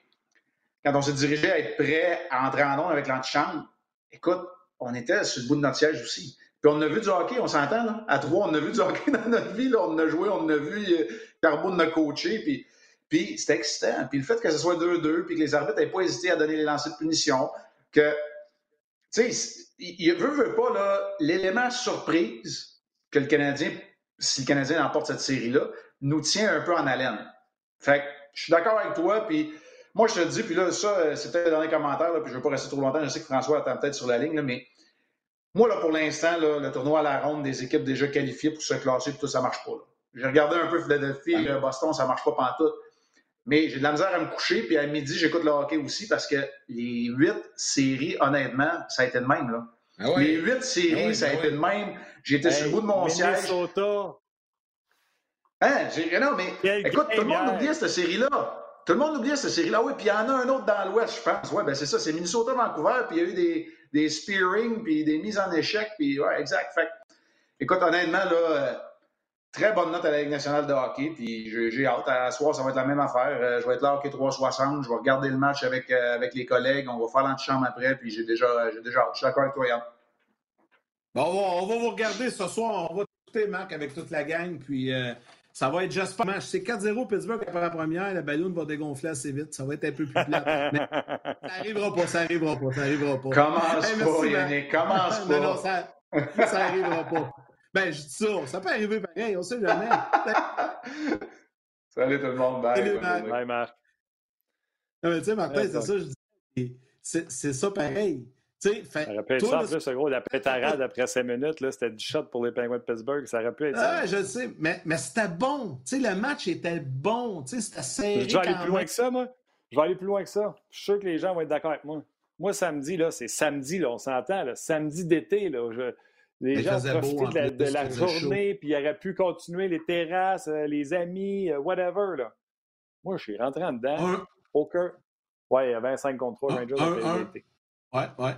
quand on s'est dirigé à être prêt à entrer en onde avec l'antichambre, écoute, on était sur le bout de notre siège aussi. Puis on a vu du hockey, on s'entend, là. À trois, on a vu du [LAUGHS] hockey dans notre vie, là. On a joué, on a vu euh, Carbo de coaché, puis, puis c'était excitant. Puis le fait que ce soit 2-2, puis que les arbitres n'aient pas hésité à donner les lancers de punition, que, tu sais, il veut, veut pas, là, l'élément surprise que le Canadien, si le Canadien emporte cette série-là, nous tient un peu en haleine. Fait que je suis d'accord avec toi, puis moi, je te dis, puis là, ça, c'était le dernier commentaire, là, puis je ne veux pas rester trop longtemps. Je sais que François attend peut-être sur la ligne, là, mais moi, là, pour l'instant, le tournoi à la ronde des équipes déjà qualifiées pour se classer, tout ça ne marche pas. J'ai regardé un peu Philadelphie, Boston, ça ne marche pas pantoute. Mais j'ai de la misère à me coucher, puis à midi, j'écoute le hockey aussi parce que les huit séries, honnêtement, ça a été de même. Là. Ah les huit séries, ah ça a ah été de même. J'étais sur le bout de mon siège. Hein? Non, mais écoute, tout le monde oublie cette série-là. Tout le monde oublie cette série-là. Oui, puis il y en a un autre dans l'Ouest, je pense. Oui, ben c'est ça, c'est Minnesota-Vancouver, puis il y a eu des, des spearings, puis des mises en échec, puis ouais, exact. Fait écoute, honnêtement, là, euh, très bonne note à la Ligue nationale de hockey, puis j'ai hâte. À soir, ça va être la même affaire. Euh, je vais être là, hockey 360, je vais regarder le match avec, euh, avec les collègues, on va faire l'antichambre après, puis j'ai déjà, j'ai déjà hâte. Je suis d'accord avec toi, Yann.
Bon, on va, vous regarder ce soir. On va écouter Marc avec toute la gang, puis ça va être juste pas match. C'est 4-0 Pittsburgh après la première. La ballon va dégonfler assez vite. Ça va être un peu plus plat. [LAUGHS] Mais ça arrivera pas, ça arrivera pas, ça arrivera pas.
Commence pas, Yannick, commence [LAUGHS] pas.
Non, ça, ça arrivera pas. Ben, je dis ça. Ça peut arriver pareil, on sait jamais. [LAUGHS]
Salut tout le monde. Bye.
Salut, Bye, Marc.
Non, mais tu sais, Martin, c'est ça, je dis. C'est ça pareil. Tu sais,
ça aurait pu être ça en plus, gros, la pétarade après 5 minutes, c'était du shot pour les Penguins de Pittsburgh. Ça aurait pu être
ça. Ah, je sais, mais, mais c'était bon. Tu sais, le match était bon. Tu sais, c'était serré.
Je vais aller plus loin que ça, moi. Je vais aller plus loin que ça. Je suis sûr que les gens vont être d'accord avec moi. Moi, samedi, là, c'est samedi, là, on s'entend, samedi d'été, là. Les gens profitaient de la, journée, puis ils auraient pu continuer les terrasses, euh, les amis, euh, whatever. Là. Moi, je suis rentré en dedans. Un... Poker. Ouais, il y avait 5 contre 3 Rangers. Un,
Ouais, ouais.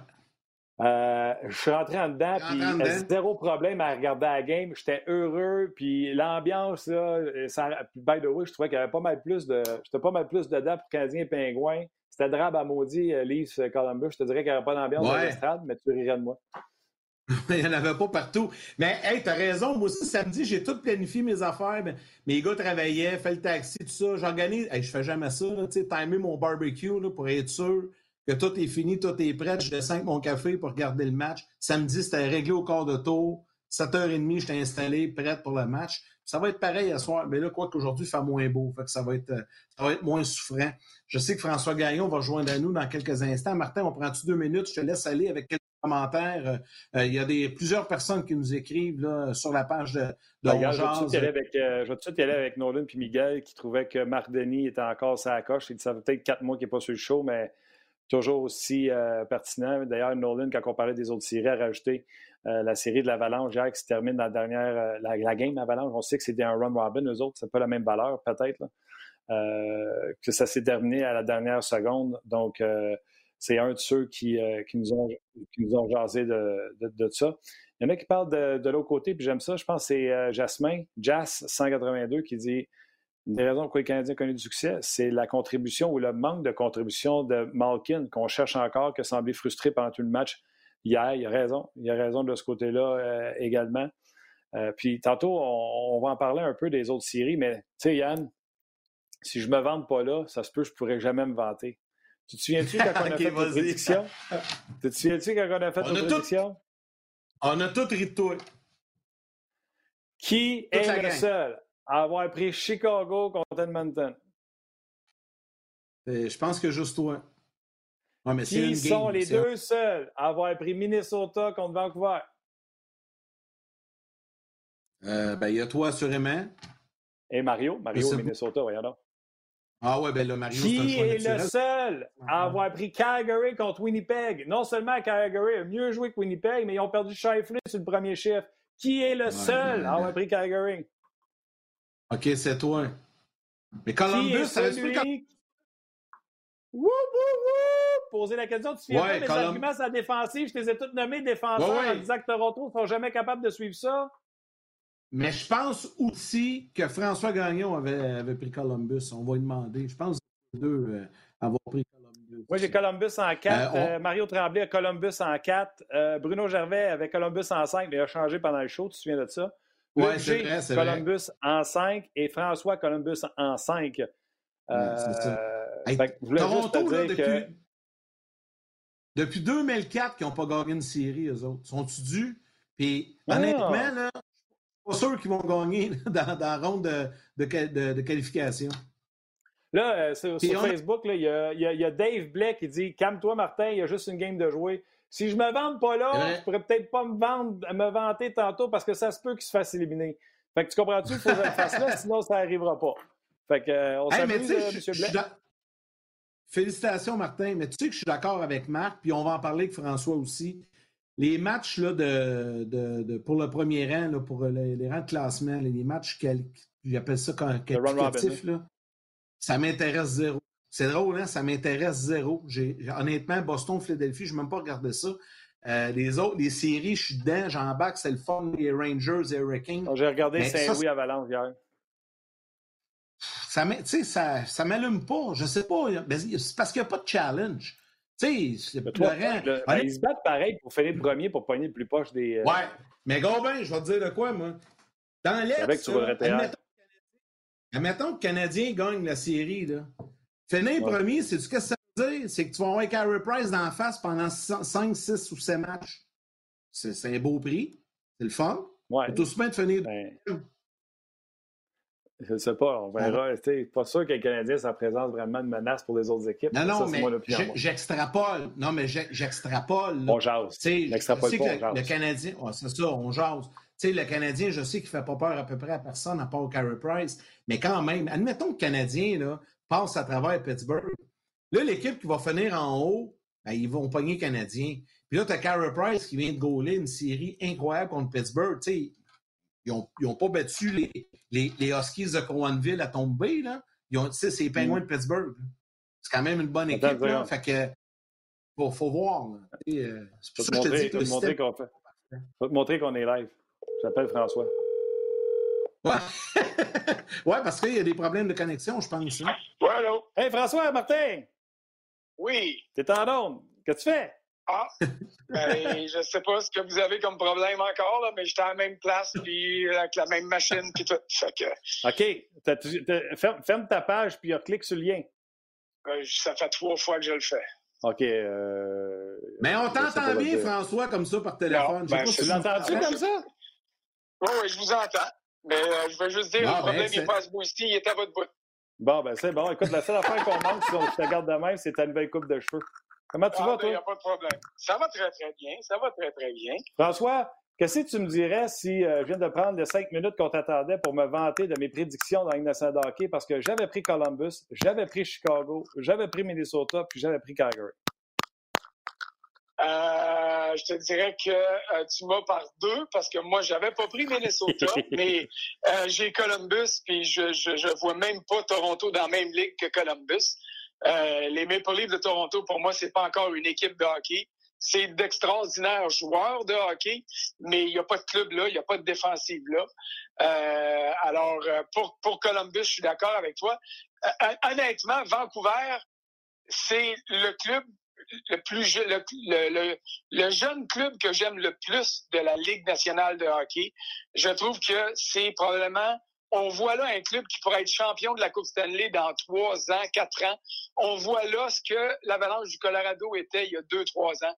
Euh, je suis rentré en dedans, puis zéro problème à regarder la game. J'étais heureux, puis l'ambiance, là, ça, by the way, je trouvais qu'il y avait pas mal plus de. J'étais pas mal plus dedans pour Canadiens et Pingouins. C'était drabe à maudit, Leafs, Columbus. Je te dirais qu'il n'y avait pas d'ambiance dans l'estrade, mais tu rirais de moi. [LAUGHS]
Il n'y en avait pas partout. Mais, hey, t'as raison. Moi aussi, samedi, j'ai tout planifié mes affaires. Mes gars travaillaient, fait le taxi, tout ça. J'organise. Hey, je fais jamais ça, tu sais, timer mon barbecue là, pour être sûr que tout est fini, tout est prêt. Je descends avec mon café pour regarder le match. Samedi, c'était réglé au quart de tour. 7h30, j'étais installé, prête pour le match. Ça va être pareil à soir, mais là, quoi qu'aujourd'hui, il fait moins beau. Fait que ça va, être, ça va être moins souffrant. Je sais que François Gagnon va rejoindre à nous dans quelques instants. Martin, on prend-tu deux minutes? Je te laisse aller avec quelques commentaires. Euh, il y a des, plusieurs personnes qui nous écrivent là, sur la page de, de
ben, Je vais tout de suite y aller avec, Nolan puis Miguel qui trouvait que Marc Denis était encore sa coche. Il dit ça fait peut-être quatre mois qu'il n'est pas sur le show, mais toujours aussi euh, pertinent. D'ailleurs, Nolan, quand on parlait des autres séries, a rajouté euh, la série de l'Avalanche hier qui se termine dans la dernière, euh, la, game d'Avalanche. On sait que c'était un run robin, eux autres, c'est pas la même valeur, peut-être, que ça s'est terminé à la dernière seconde. Donc, c'est un de ceux qui, qui, nous, ont, qui nous ont jasé de, ça. Il y en a qui parlent de, l'autre côté, puis j'aime ça. Je pense que c'est Jasmin, Jas182, qui dit une des raisons pourquoi les Canadiens connu du succès, c'est la contribution ou le manque de contribution de Malkin qu'on cherche encore, qui a semblé frustré pendant tout le match hier. Il a raison. Il a raison de ce côté-là euh, également. Euh, puis tantôt, on, va en parler un peu des autres séries, mais tu sais, Yann, si je me vante pas là, ça se peut, je pourrais jamais me vanter. Tu te souviens-tu quand on a [LAUGHS] fait nos prédictions? tu te souviens-tu quand on a fait nos prédictions?
On a tout ri de toi.
Qui est le seul avoir pris Chicago contre Edmonton?
Euh, je pense que juste toi.
mais Qui sont les deux seuls à avoir pris Minnesota contre Vancouver?
Euh, ben, il y a toi, assurément.
Et Mario. Mario, Minnesota, regardons.
Ah ouais, ben là, Mario,
Qui est, le seul à avoir pris Calgary contre Winnipeg? Non seulement Calgary a mieux joué que Winnipeg, mais ils ont perdu Shifley sur le premier chiffre. Qui est le seul à avoir pris Calgary?
OK, c'est toi. Mais Columbus, ça veut dire
Wouh, wouh, wouh! Poser la question, tu fiers ouais, mes Colum... arguments sur la défensive, je les ai tous nommés défenseurs en disant que Toronto ne sont jamais capables de suivre ça.
Mais je pense aussi que François Gagnon avait, avait pris Columbus. On va lui demander. Je pense que les deux euh, avoir pris Columbus.
Moi, j'ai Columbus en 4. Euh, on... euh, Mario Tremblay a Columbus en 4. Euh, Bruno Gervais avait Columbus en 5, mais il a changé pendant le show. Tu te souviens de ça?
Oui, c'est vrai, c'est
Columbus
vrai.
en 5 et François Columbus en 5.
Ouais, c'est ça. Hey, Toronto, là, depuis, que... depuis 2004, qu'ils n'ont pas gagné une série, eux autres. Sont-ils dus? Puis, ah. honnêtement, là, pas sûr qu'ils vont gagner [LAUGHS] dans, dans la ronde de, de, de, de qualification.
Là, euh, sur, sur Facebook, il y, y, y, a Dave Blake qui dit Calme-toi, Martin, il y a juste une game de jouer. Si je me vante pas là, je pourrais peut-être pas me, vendre, me vanter tantôt parce que ça se peut qu'il se fasse éliminer. Fait que tu comprends-tu? Il faut que je le fasse là, sinon ça n'arrivera pas. Fait que, euh, on hey, s'amuse, euh, M.
Félicitations, Martin. Mais tu sais que je suis d'accord avec Marc, puis on va en parler avec François aussi. Les matchs là, de, de, de pour le premier rang, là, pour les, les, rangs de classement, les matchs, j'appelle ça qualificatifs, là, ça m'intéresse zéro. C'est drôle, hein? Ça m'intéresse zéro. honnêtement, Boston, Philadelphie, je n'ai même pas regardé ça. Euh, les autres, les séries, je suis dedans, j'embarque, c'est le fun, les Rangers, les Hurricanes.
J'ai regardé Saint-Louis Avalanche hier
ça, ça, ça m'allume pas. Je sais pas. C'est parce qu'il n'y a pas de challenge. Tu sais, c'est
toi, le, ben, Ils se battent pareil pour finir premier, pour pogner le plus proche des. Euh...
Ouais. Mais Gobin, je vais te dire de quoi, moi. Dans l'Est, admettons, admettons que le Canadien gagne la série. Là. Finir ouais. premier, c'est ce que ça veut dire? C'est que tu vas avoir Carey Price dans la face pendant 5, 6 ou 7 matchs. C'est un beau prix. C'est le fun.
Ouais.
Tout bien de finir.
Ben... Je ne sais pas, on verra. Je pas sûr que le Canadien, ça présente vraiment une menace pour les autres équipes.
Non, non, ça, mais j'extrapole. Non, mais j'extrapole.
On jase. L'extrapole pas,
on jase. Le Canadien, oh, c'est ça, on jase. le Canadien, je sais qu'il ne fait pas peur à peu près à personne à part Carey Price, mais quand même, admettons que le Canadien là, passe à travers Pittsburgh. Là, l'équipe qui va finir en haut, ben, ils vont pogner le Canadien. Puis là, tu as Carey Price qui vient de gauler une série incroyable contre Pittsburgh. sais, ils n'ont pas battu les, les, les, Huskies de Cowanville à tomber. Là. C'est les Penguins mm. de Pittsburgh. C'est quand même une bonne équipe. Attends, là, fait que faut, faut voir. Euh, c'est pour ça que je te dis que le
système... qu'on fait. Je vais te montrer qu'on est live. J'appelle François.
Ouais, [LAUGHS] ouais parce qu'il y a des problèmes de connexion, je pense. Hein.
Ouais, allô?
Hey, François, Martin!
Oui.
T'es en onde. Qu'est-ce que tu fais?
Ah, ben, je sais pas ce que vous avez comme problème encore, là, mais j'étais à la même place, puis avec la même machine, puis tout. Fait que...
OK. T'as, t'as, ferme, ferme, ta page, puis clique sur le lien.
Ben, ça fait trois fois que je le fais.
OK. Euh...
Mais on t'entend bien, François, comme ça, par téléphone.
Non, ben, tu l'entends comme ça?
Oui, oui, je vous entends. Mais euh, je veux juste dire, non, le problème, ben, il n'est pas à ce bout il est à votre bout.
Bon, ben c'est bon. Écoute, la seule affaire qu'on manque, si on te garde de même, c'est ta nouvelle coupe de cheveux. Comment tu
ah,
vas,
ben,
toi? Il
n'y a pas de problème. Ça va très, très bien. Ça va très, très bien.
François, qu'est-ce que tu me dirais si euh, je viens de prendre les cinq minutes qu'on t'attendait pour me vanter de mes prédictions dans l'Innocent hockey parce que j'avais pris Columbus, j'avais pris Chicago, j'avais pris Minnesota, puis j'avais pris Calgary?
Euh, je te dirais que euh, tu m'as par deux parce que moi, j'avais pas pris Minnesota, [LAUGHS] mais euh, j'ai Columbus, puis je, je, je vois même pas Toronto dans la même ligue que Columbus. Euh, les Maple Leafs de Toronto, pour moi, c'est pas encore une équipe de hockey. C'est d'extraordinaires joueurs de hockey, mais il n'y a pas de club là, il n'y a pas de défensive là. Euh, alors, euh, pour, pour Columbus, je suis d'accord avec toi. Euh, honnêtement, Vancouver, c'est le club le plus le, le, le, jeune club que j'aime le plus de la Ligue nationale de hockey. Je trouve que c'est probablement on voit là un club qui pourrait être champion de la Coupe Stanley dans trois ans, quatre ans. On voit là ce que l'Avalanche du Colorado était il y a deux, trois ans.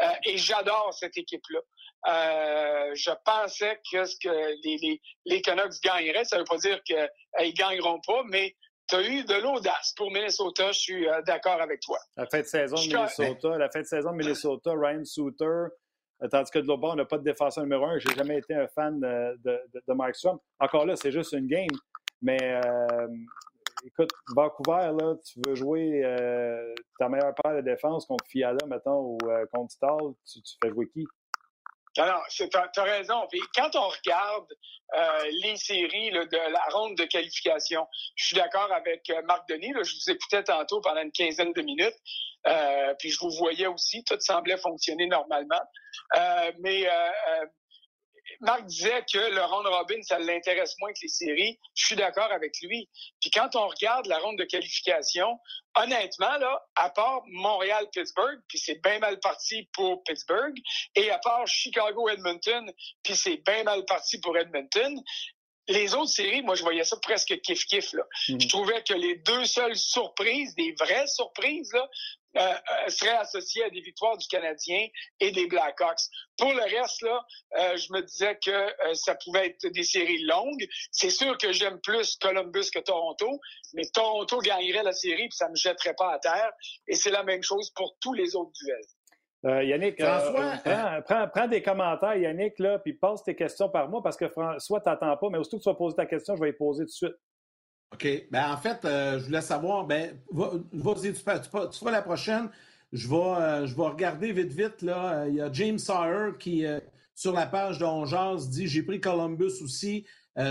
Euh, et j'adore cette équipe-là. Euh, je pensais que ce que les, les, les Canucks gagneraient, ça ne veut pas dire qu'ils ne gagneront pas, mais tu as eu de l'audace pour Minnesota, je suis euh, d'accord avec toi.
La fin de saison de Minnesota, la fin de saison de Minnesota, Ryan Souter, Tandis que de l'autre bord, on n'a pas de défenseur numéro un. Je n'ai jamais été un fan de, de, de Strom. Encore là, c'est juste une game. Mais euh, écoute, Vancouver, là, tu veux jouer euh, ta meilleure paire de défense contre Fiala, mettons, ou euh, contre Stahl, tu, fais jouer qui?
Alors, tu as, raison. Puis quand on regarde euh, les séries de la ronde de qualification, je suis d'accord avec euh, Marc Denis. Là, je vous écoutais tantôt pendant une quinzaine de minutes. Euh, puis je vous voyais aussi. Tout semblait fonctionner normalement. Euh, mais Marc disait que le round robin, ça l'intéresse moins que les séries. Je suis d'accord avec lui. Puis quand on regarde la ronde de qualification, honnêtement, là, à part Montréal-Pittsburgh, puis c'est bien mal parti pour Pittsburgh, et à part Chicago-Edmonton, puis c'est bien mal parti pour Edmonton, les autres séries, moi, je voyais ça presque kiff-kiff. Mm-hmm. Je trouvais que les deux seules surprises, des vraies surprises, là, euh, euh, serait associé à des victoires du Canadien et des Blackhawks. Pour le reste, là, euh, je me disais que ça pouvait être des séries longues. C'est sûr que j'aime plus Columbus que Toronto, mais Toronto gagnerait la série puis ça me jetterait pas à terre. Et c'est la même chose pour tous les autres duels.
Yannick, prends, prends, des commentaires, Yannick, là, puis pose tes questions par moi parce que François t'attends pas, mais aussitôt que tu vas poser ta question, je vais y poser tout de suite.
OK. Ben, en fait, euh, je voulais savoir, ben, vas-y, tu, feras la prochaine. Je vais, euh, je vais regarder vite, vite. Là. Euh, il y a James Sawyer qui, sur la page de dit J'ai pris Columbus aussi.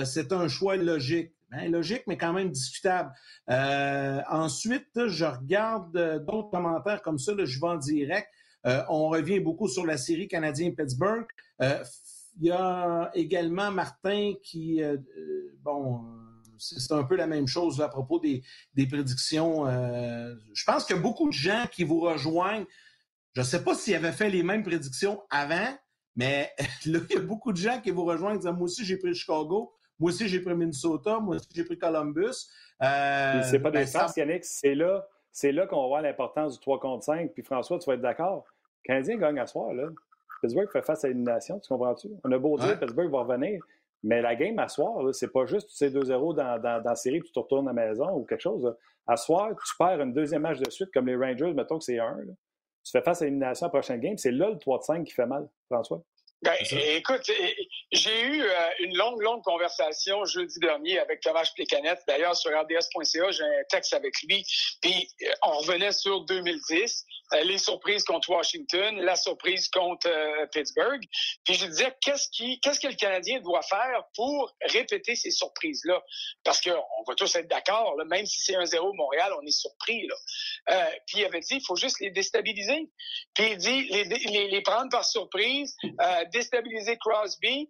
c'est un choix logique. Ben, logique, mais quand même discutable. ensuite, je regarde d'autres commentaires comme ça. Là, je vais en direct. On revient beaucoup sur la série canadien-Pittsburgh. Il y a également Martin qui, bon, c'est un peu la même chose à propos des, prédictions. Euh, je pense qu'il y a beaucoup de gens qui vous rejoignent. Je ne sais pas s'ils avaient fait les mêmes prédictions avant, mais [LAUGHS] là, il y a beaucoup de gens qui vous rejoignent en disant Moi aussi, j'ai pris Chicago. Moi aussi, j'ai pris Minnesota. Moi aussi, j'ai pris Columbus.
Euh, c'est pas des ben, Yannick. C'est là, c'est là qu'on voit l'importance du 3 contre 5. Puis François, tu vas être d'accord? Canadien gagne à soir. Là. Pittsburgh fait face à l'élimination, tu comprends-tu? On a beau dire, Pittsburgh va revenir. Mais la game à soir, c'est pas juste tu sais 2-0 dans, dans, la série tu te retournes à la maison ou quelque chose. À soir, tu perds une deuxième match de suite comme les Rangers, mettons que c'est un. Tu fais face à l'élimination à la prochaine game. C'est là le 3-5 qui fait mal, François.
Ben, écoute, j'ai eu euh, une longue, longue conversation jeudi dernier avec Thomas Plécanette. D'ailleurs, sur rds.ca, j'ai un texte avec lui. Puis, euh, on revenait sur 2010. Euh, les surprises contre Washington, la surprise contre Pittsburgh. Puis je disais, qu'est-ce qui, qu'est-ce que le Canadien doit faire pour répéter ces surprises-là? Parce qu'on va tous être d'accord, même si c'est un zéro Montréal, on est surpris. Là. Puis il avait dit, il faut juste les déstabiliser. Puis il dit, les, les, les prendre par surprise, déstabiliser Crosby,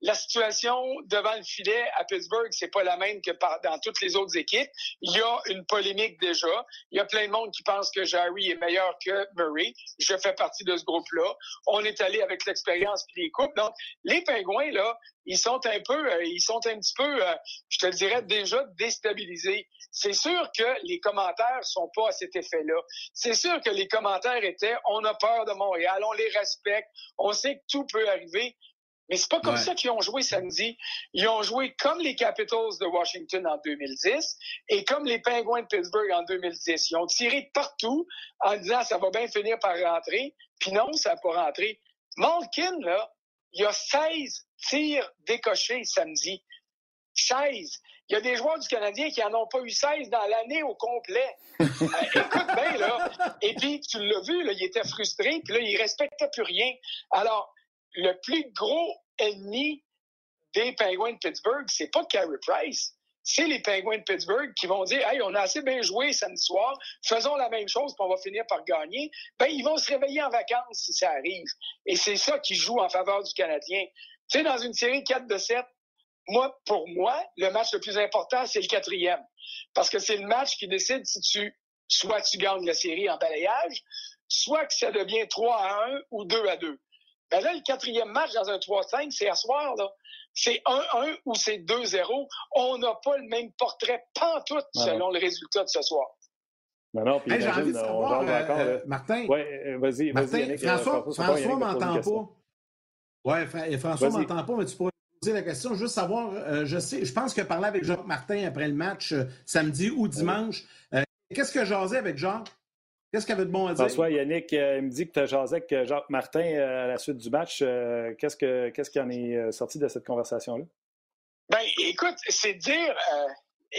la situation devant le filet à Pittsburgh, c'est pas la même que dans toutes les autres équipes. Il y a une polémique déjà. Il y a plein de monde qui pense que Jarry est meilleur que Murray. Je fais partie de ce groupe-là. On est allé avec l'expérience puis les coupes. Donc, les Pingouins, là, ils sont un peu, euh, ils sont un petit peu, euh, je te le dirais, déjà déstabilisés. C'est sûr que les commentaires sont pas à cet effet-là. C'est sûr que les commentaires étaient, on a peur de Montréal, on les respecte, on sait que tout peut arriver. Mais c'est pas comme ça qu'ils ont joué samedi. Ils ont joué comme les Capitals de Washington en 2010 et comme les Penguins de Pittsburgh en 2010. Ils ont tiré partout en disant ça va bien finir par rentrer. Puis non, ça n'a pas rentré. Malkin, là, il y a 16 tirs décochés samedi. 16. Il y a des joueurs du Canadien qui n'en ont pas eu 16 dans l'année au complet. [LAUGHS] Euh, écoute bien, là. Et puis, tu l'as vu, là, il était frustré, puis là, il respectait plus rien. Alors, le plus gros ennemi des Penguins de Pittsburgh, c'est pas Carey Price. C'est les Penguins de Pittsburgh qui vont dire Hey, on a assez bien joué samedi soir, faisons la même chose, puis on va finir par gagner. Ben, ils vont se réveiller en vacances si ça arrive. Et c'est ça qui joue en faveur du Canadien. Tu sais, dans une série 4 de 7, moi, pour moi, le match le plus important, c'est le quatrième. Parce que c'est le match qui décide si tu, soit tu gagnes la série en balayage, soit que ça devient 3 à 1 ou 2 à 2. Ben là, le quatrième match dans un 3-5, c'est à soir, là. C'est 1-1 ou c'est 2-0. On n'a pas le même portrait pantoute selon le résultat de ce soir.
Non, non, puis
j'ai envie de savoir, euh, encore, euh, Martin.
Vas-y, vas-y.
François, François m'entend pas. Oui, François m'entend pas, mais tu pourrais poser la question. Juste savoir, euh, je sais, je pense que parler avec Jacques Martin après le match samedi ou dimanche, qu'est-ce que jasé avec Jacques? Qu'est-ce qu'il avait de bon à dire?
François, Yannick, euh, il me dit que tu as jasé avec Jacques Martin euh, à la suite du match. Euh, qu'est-ce, que, qu'est-ce qui en est sorti de cette conversation-là?
Ben, écoute, c'est dire,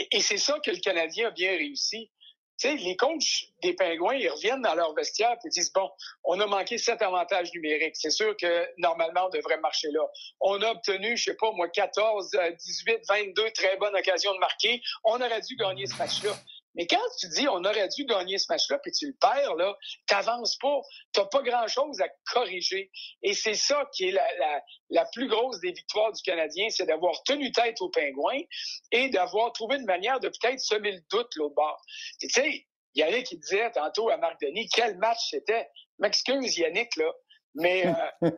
et c'est ça que le Canadien a bien réussi. tu sais, les coachs des Pingouins, ils reviennent dans leur vestiaire et disent, bon, on a manqué sept avantages numériques. C'est sûr que normalement, on devrait marcher là. On a obtenu, je sais pas, moi, 14, 18, 22 très bonnes occasions de marquer. On aurait dû gagner ce match-là. Mais quand tu dis on aurait dû gagner ce match-là, puis tu le perds, là, t'avances pas. T'as pas grand-chose à corriger. Et c'est ça qui est la, la, la, plus grosse des victoires du Canadien, c'est d'avoir tenu tête aux Pingouins et d'avoir trouvé une manière de peut-être semer le doute l'autre bord. Tu sais, Yannick qui disait tantôt à Marc Denis quel match c'était. M'excuse Yannick, là. Mais euh,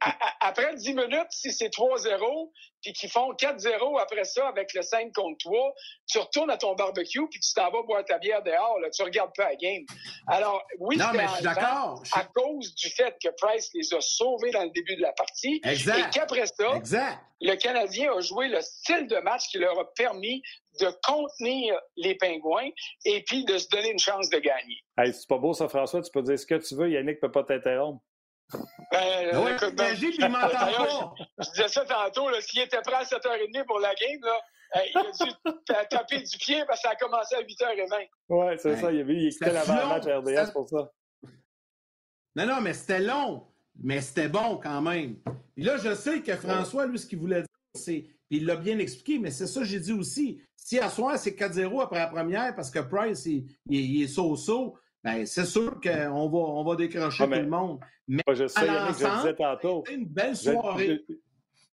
[LAUGHS] après 10 minutes, si c'est 3-0, puis qu'ils font 4-0 après ça avec le 5 contre 3, tu retournes à ton barbecue puis tu t'en vas boire ta bière dehors. Là, tu regardes pas la game. Alors, oui,
non, mais je suis d'accord.
À cause du fait que Price les a sauvés dans le début de la partie.
Exact.
Et qu'après ça,
exact.
le Canadien a joué le style de match qui leur a permis de contenir les Pingouins et puis de se donner une chance de gagner.
Hey, c'est pas beau ça, François. Tu peux dire ce que tu veux. Yannick peut pas t'interrompre.
Ben,
oui, écoute, ben, puis il m'entend pas.
Je, disais ça tantôt, s'il était prêt à 7h30 pour la game, là, il a dû [LAUGHS] taper du pied parce que ça a commencé à 8h20.
Oui, c'est ça. Il, avait, il écoutait l'avant-match RDS pour ça.
Non, non, mais c'était long. Mais c'était bon quand même. Puis là, je sais que François, lui, ce qu'il voulait dire, c'est. Puis il l'a bien expliqué, mais c'est ça que j'ai dit aussi. Si à soir, c'est 4-0 après la première parce que Price, il, il est so-so, ben, c'est sûr qu'on va, on va décrocher ah, tout le monde.
Mais je sais, Yannick, je disais tantôt.
C'était une belle soirée.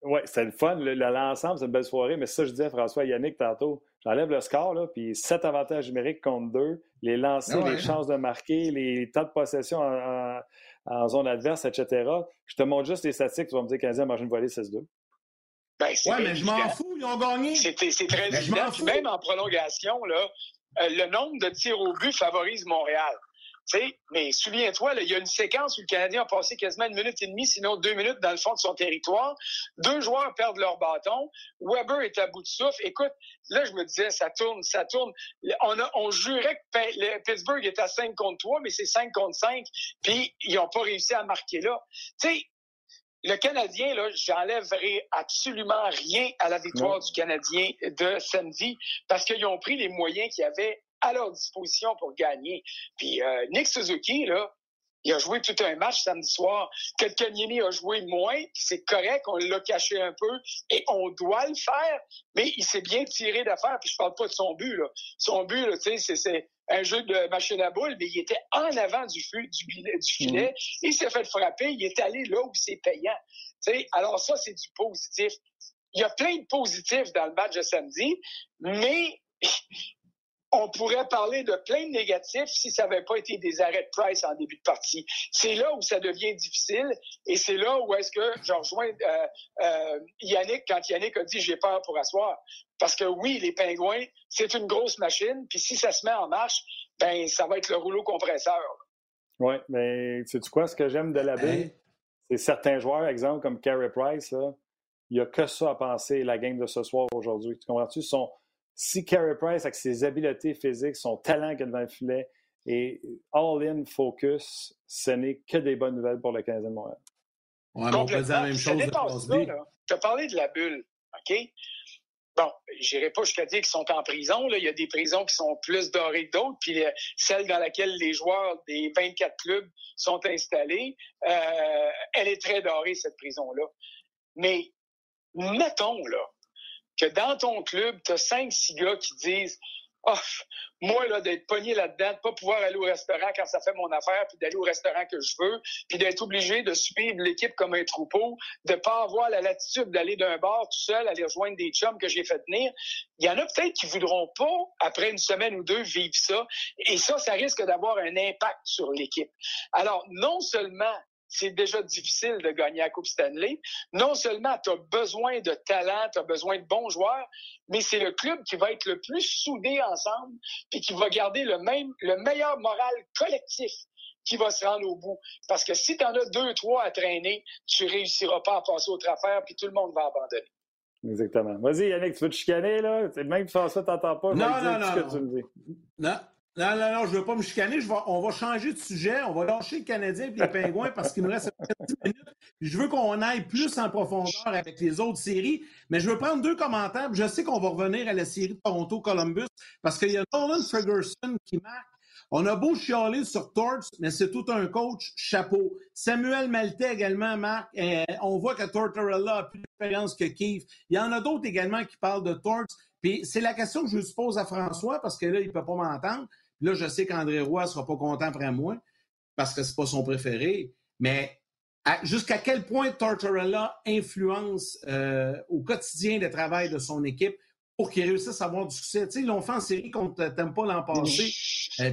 Oui, c'était le fun. L'ensemble, c'est une belle soirée. Mais ça, je disais à François Yannick tantôt. J'enlève le score, là, puis 7 avantages numériques contre 2, les lancers, ah les chances de marquer, les temps de possession en, zone adverse, etc. Je te montre juste les statistiques, tu vas me dire qu'un a mangé une volée 6-2.
Ben, oui, mais je m'en fous, ils ont gagné.
C'est très évident. Même en prolongation, là, le nombre de tirs au but favorise Montréal. sais, mais souviens-toi, il y a une séquence où le Canadien a passé quasiment une minute et demie, sinon deux minutes dans le fond de son territoire. Deux joueurs perdent leur bâton. Weber est à bout de souffle. Écoute, là, je me disais, ça tourne, ça tourne. On, a, on jurait que Pittsburgh était à 5 contre 3, mais c'est 5 contre 5, puis ils n'ont pas réussi à marquer là. Tu le Canadien, là, j'enlèverai absolument rien à la victoire du Canadien de samedi parce qu'ils ont pris les moyens qu'ils avaient à leur disposition pour gagner. Puis euh, Nick Suzuki, là, il a joué tout un match samedi soir. Ketkaniemi a joué moins, puis c'est correct, on l'a caché un peu, et on doit le faire, mais il s'est bien tiré d'affaire, puis je parle pas de son but, là. Son but, là, tu sais, c'est un jeu de machine à boules, mais il était en avant du, du, du filet, mhm. il s'est fait frapper, il est allé là où c'est payant. sais, alors ça, c'est du positif. Il y a plein de positifs dans le match de samedi, mais on pourrait parler de plein de négatifs si ça n'avait pas été des arrêts de Price en début de partie. C'est là où ça devient difficile et c'est là où est-ce que je rejoins euh, euh, Yannick quand Yannick a dit j'ai peur pour asseoir. Parce que oui, les pingouins, c'est une grosse machine, puis si ça se met en marche, ben ça va être le rouleau compresseur.
Oui, mais sais-tu quoi, ce que j'aime de la baie, c'est certains joueurs, exemple comme Carey Price, il n'y a que ça à penser, la game de ce soir aujourd'hui. Tu comprends-tu? Sont si Carey Price, avec ses habiletés physiques, son talent qu'il a devant le filet, et all-in focus, ce n'est que des bonnes nouvelles pour le Canadien de Montréal.
Ouais, on peut dire la même chose de
Tu as parlé de la bulle, OK? Bon, j'irai pas jusqu'à dire qu'ils sont en prison. Là. Il y a des prisons qui sont plus dorées que d'autres, puis euh, celle dans laquelle les joueurs des 24 clubs sont installés, euh, elle est très dorée, cette prison-là. Mais mettons, là, que dans ton club, tu as cinq, six gars qui disent Oh, moi, là, d'être pogné là-dedans, de pas pouvoir aller au restaurant quand ça fait mon affaire, puis d'aller au restaurant que je veux, puis d'être obligé de suivre l'équipe comme un troupeau, de pas avoir la latitude d'aller d'un bar tout seul, aller rejoindre des chums que j'ai fait tenir. Il y en a peut-être qui voudront pas, après une semaine ou deux, vivre ça. Et ça, ça risque d'avoir un impact sur l'équipe. Alors, non seulement c'est déjà difficile de gagner la Coupe Stanley. Non seulement tu as besoin de talent, tu as besoin de bons joueurs, mais c'est le club qui va être le plus soudé ensemble, puis qui va garder le même, le meilleur moral collectif qui va se rendre au bout. Parce que si tu en as deux, trois à traîner, tu réussiras pas à passer autre affaire, puis tout le monde va abandonner.
Exactement. Vas-y, Yannick, tu veux te chicaner, là? Même François t'entends pas.
Non, non, non. Que tu me dis. Non. Non, non, non, je ne veux pas me chicaner. On va changer de sujet. On va lâcher le Canadien et les Pingouins parce qu'il nous reste 10 minutes. Je veux qu'on aille plus en profondeur avec les autres séries. Mais je veux prendre deux commentaires. Je sais qu'on va revenir à la série Toronto-Columbus parce qu'il y a Nolan Ferguson qui marque. On a beau chialer sur Torts, mais c'est tout un coach chapeau. Samuel Maltais également marque. Euh, on voit que Tortorella a plus d'expérience que Keith. Il y en a d'autres également qui parlent de Torts. Puis c'est la question que je vous pose à François parce que là, il ne peut pas m'entendre. Là, je sais qu'André Roy ne sera pas content après moi parce que ce n'est pas son préféré. Mais jusqu'à quel point Tortorella influence euh, au quotidien le travail de son équipe pour qu'il réussisse à avoir du succès? Tu sais, ils l'ont fait en série contre pas l'an passé.
Euh,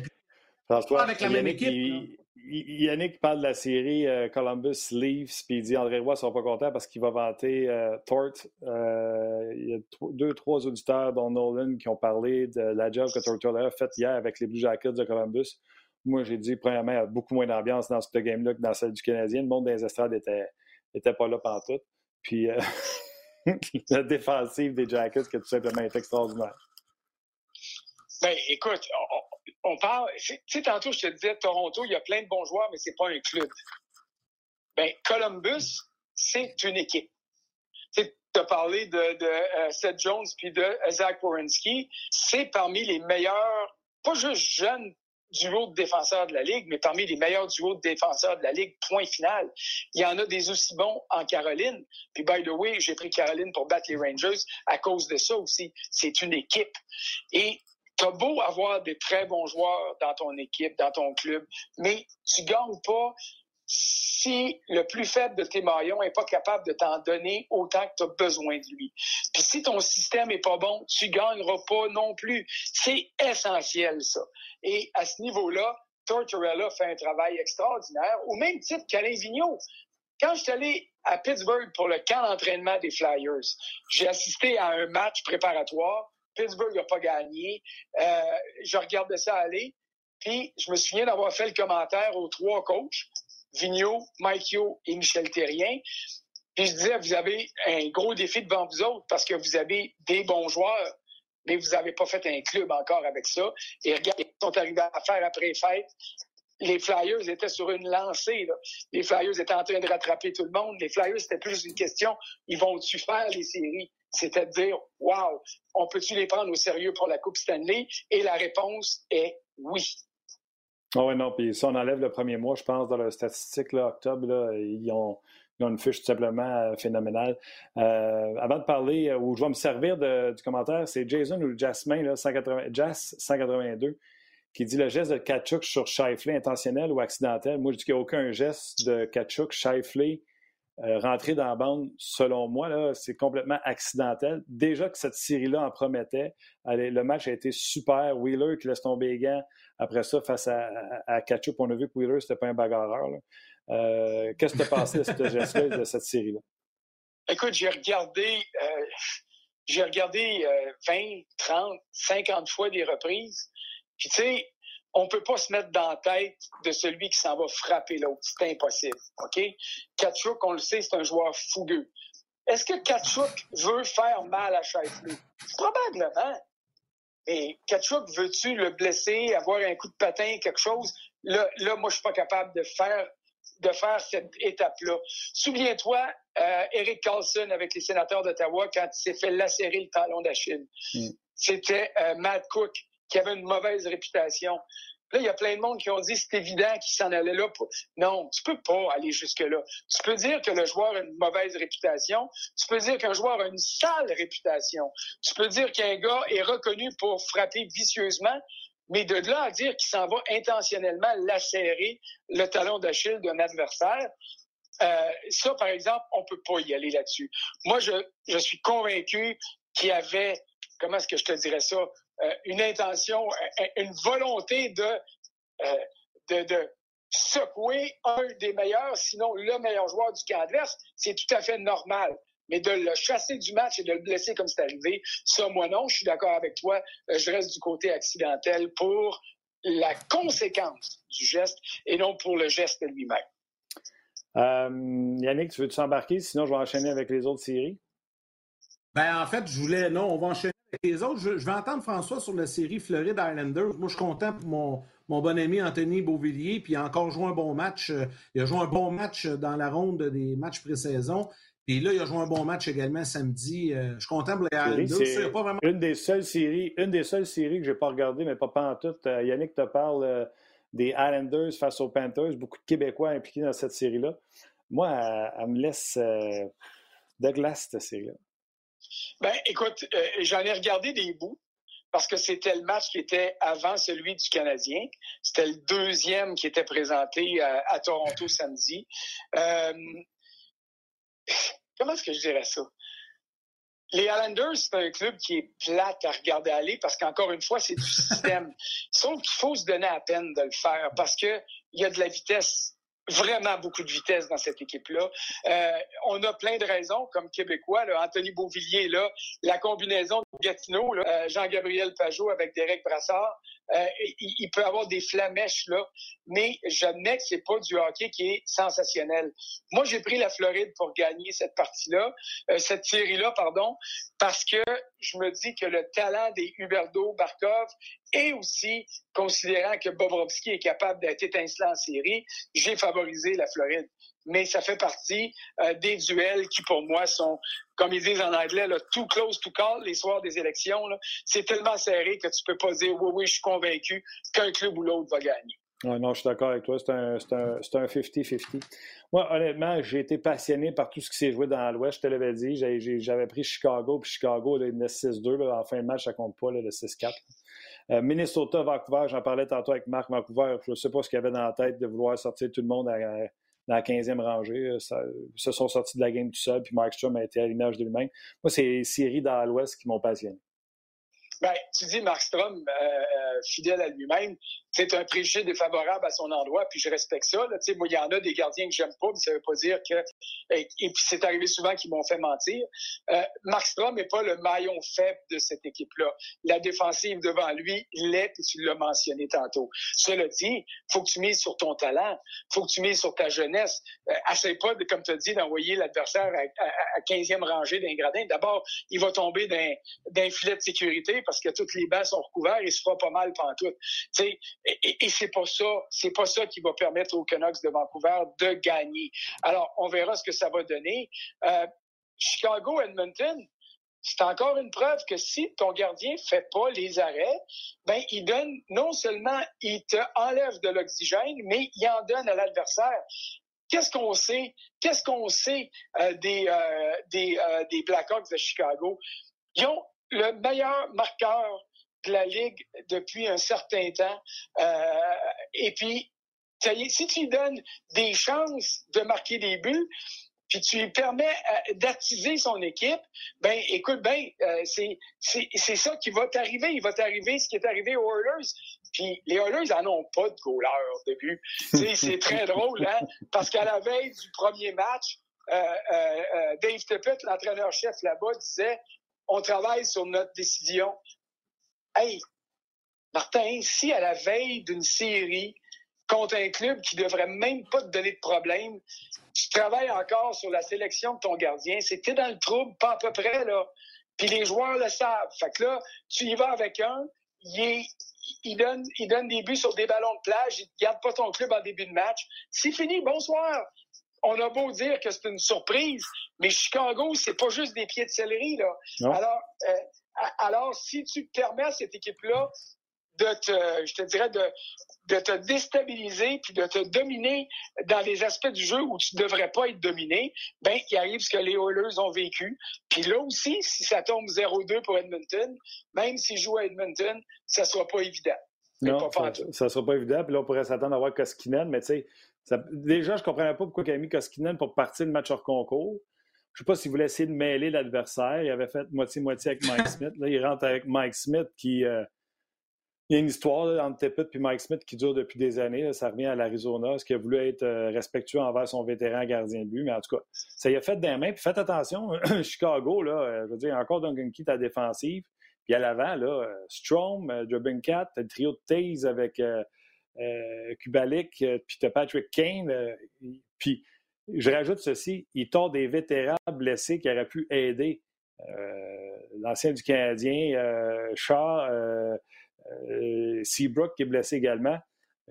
François, avec la même équipe. Yannick parle de la série euh, Columbus Leaves, puis il dit André Roy ne sera pas content parce qu'il va vanter euh, Tort. Euh, il y a deux, trois auditeurs, dont Nolan, qui ont parlé de la job que Tortorella a faite hier avec les Blue Jackets de Columbus. Moi, j'ai dit, premièrement, il y a beaucoup moins d'ambiance dans ce game-là que dans celle du Canadien. Le monde des estrades n'était était pas là pendant tout. Puis [LAUGHS] la défensive des Jackets qui tout simplement été extraordinaire.
Ben, écoute, on parle, tu sais, tantôt, je te disais, Toronto, il y a plein de bons joueurs, mais c'est pas un club. Ben, Columbus, c'est une équipe. Tu as parlé de, euh, Seth Jones puis de Zach Wierenski. C'est parmi les meilleurs, pas juste jeunes duos de défenseurs de la Ligue, mais parmi les meilleurs duos de défenseurs de la Ligue, point final. Il y en a des aussi bons en Caroline. Puis, by the way, j'ai pris Caroline pour battre les Rangers à cause de ça aussi. C'est une équipe. Et T'as beau avoir des très bons joueurs dans ton équipe, dans ton club, mais tu gagnes pas si le plus faible de tes maillons n'est pas capable de t'en donner autant que tu as besoin de lui. Puis si ton système est pas bon, tu gagneras pas non plus. C'est essentiel, ça. Et à ce niveau-là, Tortorella fait un travail extraordinaire, au même titre qu'Alain Vigneault. Quand je suis allé à Pittsburgh pour le camp d'entraînement des Flyers, j'ai assisté à un match préparatoire Pittsburgh n'a pas gagné. Euh, je regardais ça aller. Puis, je me souviens d'avoir fait le commentaire aux trois coachs, Vigneault, Mike Yo et Michel Terrien. Puis, je disais, vous avez un gros défi devant vous autres parce que vous avez des bons joueurs, mais vous n'avez pas fait un club encore avec ça. Et regardez, ils sont arrivés à faire après fête. Les Flyers étaient sur une lancée. Les Flyers étaient en train de rattraper tout le monde. Les Flyers, c'était plus une question, ils vont-tu faire les séries? C'était de dire, wow, on peut-tu les prendre au sérieux pour la Coupe Stanley? Et la réponse est oui.
Ah oui, non, puis si on enlève le premier mois, je pense, dans leur statistique, là, octobre, ils, ont, une fiche tout simplement euh, phénoménale. Euh, avant de parler, euh, où je vais me servir du commentaire, c'est Jason ou Jasmin, là, 180, Jas 182, qui dit le geste de Kachuk sur Shifley intentionnel ou accidentel. Moi, je dis qu'il n'y a aucun geste de Kachuk, Shifley euh, rentrer dans la bande, selon moi, c'est complètement accidentel. Déjà que cette série-là en promettait. le match a été super. Wheeler qui laisse tomber les gants après ça face à, Ketchup. On a vu que Wheeler, c'était pas un bagarreur. Euh, qu'est-ce que tu pensé de cette [LAUGHS] geste de cette série-là?
Écoute, j'ai regardé, euh, j'ai regardé 20, 30, 50 fois des reprises. Puis tu sais, on peut pas se mettre dans la tête de celui qui s'en va frapper l'autre. C'est impossible. OK? Kachuk, on le sait, c'est un joueur fougueux. Est-ce que Kachuk veut faire mal à Shifley? Probablement. Mais Kachuk, veux-tu le blesser, avoir un coup de patin, quelque chose? Là, là moi, je suis pas capable de faire de faire cette étape-là. Souviens-toi, euh, Eric Carlson avec les sénateurs d'Ottawa quand il s'est fait lacérer le talon d'Achille. Mm. C'était euh, Matt Cook qui avait une mauvaise réputation. Là, il y a plein de monde qui ont dit c'est évident qu'il s'en allait là. Pour... Non, tu peux pas aller jusque-là. Tu peux dire que le joueur a une mauvaise réputation. Tu peux dire qu'un joueur a une sale réputation. Tu peux dire qu'un gars est reconnu pour frapper vicieusement. Mais de là à dire qu'il s'en va intentionnellement lacérer le talon d'Achille d'un adversaire, euh, ça, par exemple, on peut pas y aller là-dessus. Moi, je, je suis convaincu qu'il y avait, comment est-ce que je te dirais ça, une intention, euh, une volonté de, euh, de, de, secouer un des meilleurs, sinon le meilleur joueur du camp adverse, c'est tout à fait normal. Mais de le chasser du match et de le blesser comme c'est arrivé, ça, moi non, je suis d'accord avec toi. Je reste du côté accidentel pour la conséquence du geste et non pour le geste lui-même.
Yannick, tu veux-tu s'embarquer? Sinon, je vais enchaîner avec les autres séries.
Ben, en fait, je voulais. Non, on va enchaîner les autres, je, vais entendre François sur la série Floride Islanders. Moi, je suis content pour mon, mon bon ami Anthony Beauvillier, puis il a encore joué un bon match. Euh, il a joué un bon match dans la ronde des matchs pré-saison. Puis là, il a joué un bon match également samedi. Euh, je suis content pour les Islanders.
Pas vraiment... Une des seules séries, une des seules séries que je n'ai pas regardées, mais pas, pas en tout. Euh, Yannick te parle des Islanders face aux Panthers. Beaucoup de Québécois impliqués dans cette série-là. Moi, elle, me laisse de glace, cette série-là.
Ben, écoute, j'en ai regardé des bouts parce que c'était le match qui était avant celui du Canadien. C'était le deuxième qui était présenté à, Toronto [LAUGHS] samedi. Euh, comment est-ce que je dirais ça? Les Islanders, c'est un club qui est plate à regarder aller parce qu'encore une fois, c'est du système. [LAUGHS] Sauf qu'il faut se donner à peine de le faire parce qu'il y a de la vitesse vraiment beaucoup de vitesse dans cette équipe-là. Euh, on a plein de raisons, comme Québécois. Là, Anthony Beauvillier, là, la combinaison de Gatineau, euh, Jean-Gabriel Pajot avec Derek Brassard, euh, il, peut avoir des flamèches là, mais j'admets que c'est pas du hockey qui est sensationnel. Moi, j'ai pris la Floride pour gagner cette partie-là, euh, cette série-là, pardon, parce que je me dis que le talent des Huberdo, Barkov et aussi considérant que Bobrovski est capable d'être étincelant en série, j'ai favorisé la Floride mais ça fait partie euh, des duels qui, pour moi, sont, comme ils disent en anglais, là, too close to call les soirs des élections. C'est tellement serré que tu peux pas dire oui, oui, je suis convaincu qu'un club ou l'autre va gagner.
Non, je suis d'accord avec toi. C'est un 50-50. Moi, honnêtement, j'ai été passionné par tout ce qui s'est joué dans l'Ouest. Je te l'avais dit. J'avais pris Chicago, puis Chicago, le 6-2. En fin de match, ça compte pas, le 6-4. Euh, Minnesota, Vancouver, j'en parlais tantôt avec Marc Vancouver. Je ne sais pas ce qu'il avait dans la tête de vouloir sortir tout le monde à, dans la 15e rangée. Euh, ils se sont sortis de la game tout seul, puis Markstrom a été à l'image de lui-même. Moi, c'est les séries dans l'Ouest qui m'ont passionné.
Ben, tu dis Markstrom, euh, euh, fidèle à lui-même, c'est un préjugé défavorable à son endroit, puis je respecte ça. Là. Moi, il y en a des gardiens que j'aime pas, mais ça veut pas dire que... Et, puis c'est arrivé souvent qu'ils m'ont fait mentir. Euh, Markstrom n'est pas le maillon faible de cette équipe-là. La défensive devant lui l'est, et tu l'as mentionné tantôt. Cela dit, faut que tu mises sur ton talent, faut que tu mises sur ta jeunesse. Euh, pas, de, comme tu as dit, d'envoyer l'adversaire à, 15e rangée d'un gradin. D'abord, il va tomber d'un filet de sécurité parce que toutes les bases sont recouvertes, il se fera pas mal pantoute. Et, et, et c'est pas ça, c'est pas ça qui va permettre aux Canucks de Vancouver de gagner. Alors, on verra ce que ça va donner. Euh, Chicago, Edmonton, c'est encore une preuve que si ton gardien fait pas les arrêts, ben il donne non seulement il te enlève de l'oxygène, mais il en donne à l'adversaire. Qu'est-ce qu'on sait? Qu'est-ce qu'on sait euh, des euh, des, euh, des Blackhawks de Chicago? Ils ont le meilleur marqueur de la Ligue depuis un certain temps. Euh, et puis, si tu lui donnes des chances de marquer des buts, puis tu lui permets euh, d'attiser son équipe, ben écoute, ben euh, c'est c'est ça qui va t'arriver. Il va t'arriver ce qui est arrivé aux Oilers. Puis les Oilers n'en ont pas de goaler au début. c'est très drôle, hein? Parce qu'à la veille du premier match, Dave Tippett, l'entraîneur-chef là-bas, disait on travaille sur notre décision. Hey, Martin, si à la veille d'une série contre un club qui devrait même pas te donner de problème, tu travailles encore sur la sélection de ton gardien, c'est que dans le trouble, pas à peu près, là. Puis les joueurs le savent. Fait que là, tu y vas avec un, il, il, donne, il donne des buts sur des ballons de plage, il ne garde pas ton club en début de match. C'est fini, bonsoir on a beau dire que c'est une surprise, mais Chicago, c'est pas juste des pieds de céleri, là. Alors, euh, alors, si tu permets à cette équipe-là de te, je te dirais, de, de te déstabiliser puis de te dominer dans les aspects du jeu où tu devrais pas être dominé, ben, il arrive ce que les Oilers ont vécu. Puis là aussi, si ça tombe 0-2 pour Edmonton, même s'ils jouent à Edmonton, ça sera pas évident.
Non, ça, ne sera pas évident. Puis là, on pourrait s'attendre à voir Koskinen, mais tu sais, déjà, je ne comprenais pas pourquoi il a mis Koskinen pour partir le match hors concours. Je ne sais pas s'il voulait essayer de mêler l'adversaire. Il avait fait moitié-moitié avec Mike [LAUGHS] Smith. Là, il rentre avec Mike Smith qui. Euh, il y a une histoire entre Tippett et Mike Smith qui dure depuis des années. ça revient à l'Arizona. Ce qui a voulu être euh, respectueux envers son vétéran gardien de but? Mais en tout cas, ça y a fait des mains. Puis faites attention, [CLEARS THROAT] Chicago, là, euh, je veux dire, encore Duncan Keith à défensive. Puis à l'avant, là, Strom, Cat, le trio de Taze avec Kubalik, puis Patrick Kane. Puis je rajoute ceci, il tord des vétérans blessés qui auraient pu aider l'ancien du Canadien, Shaw, Seabrook qui est blessé également.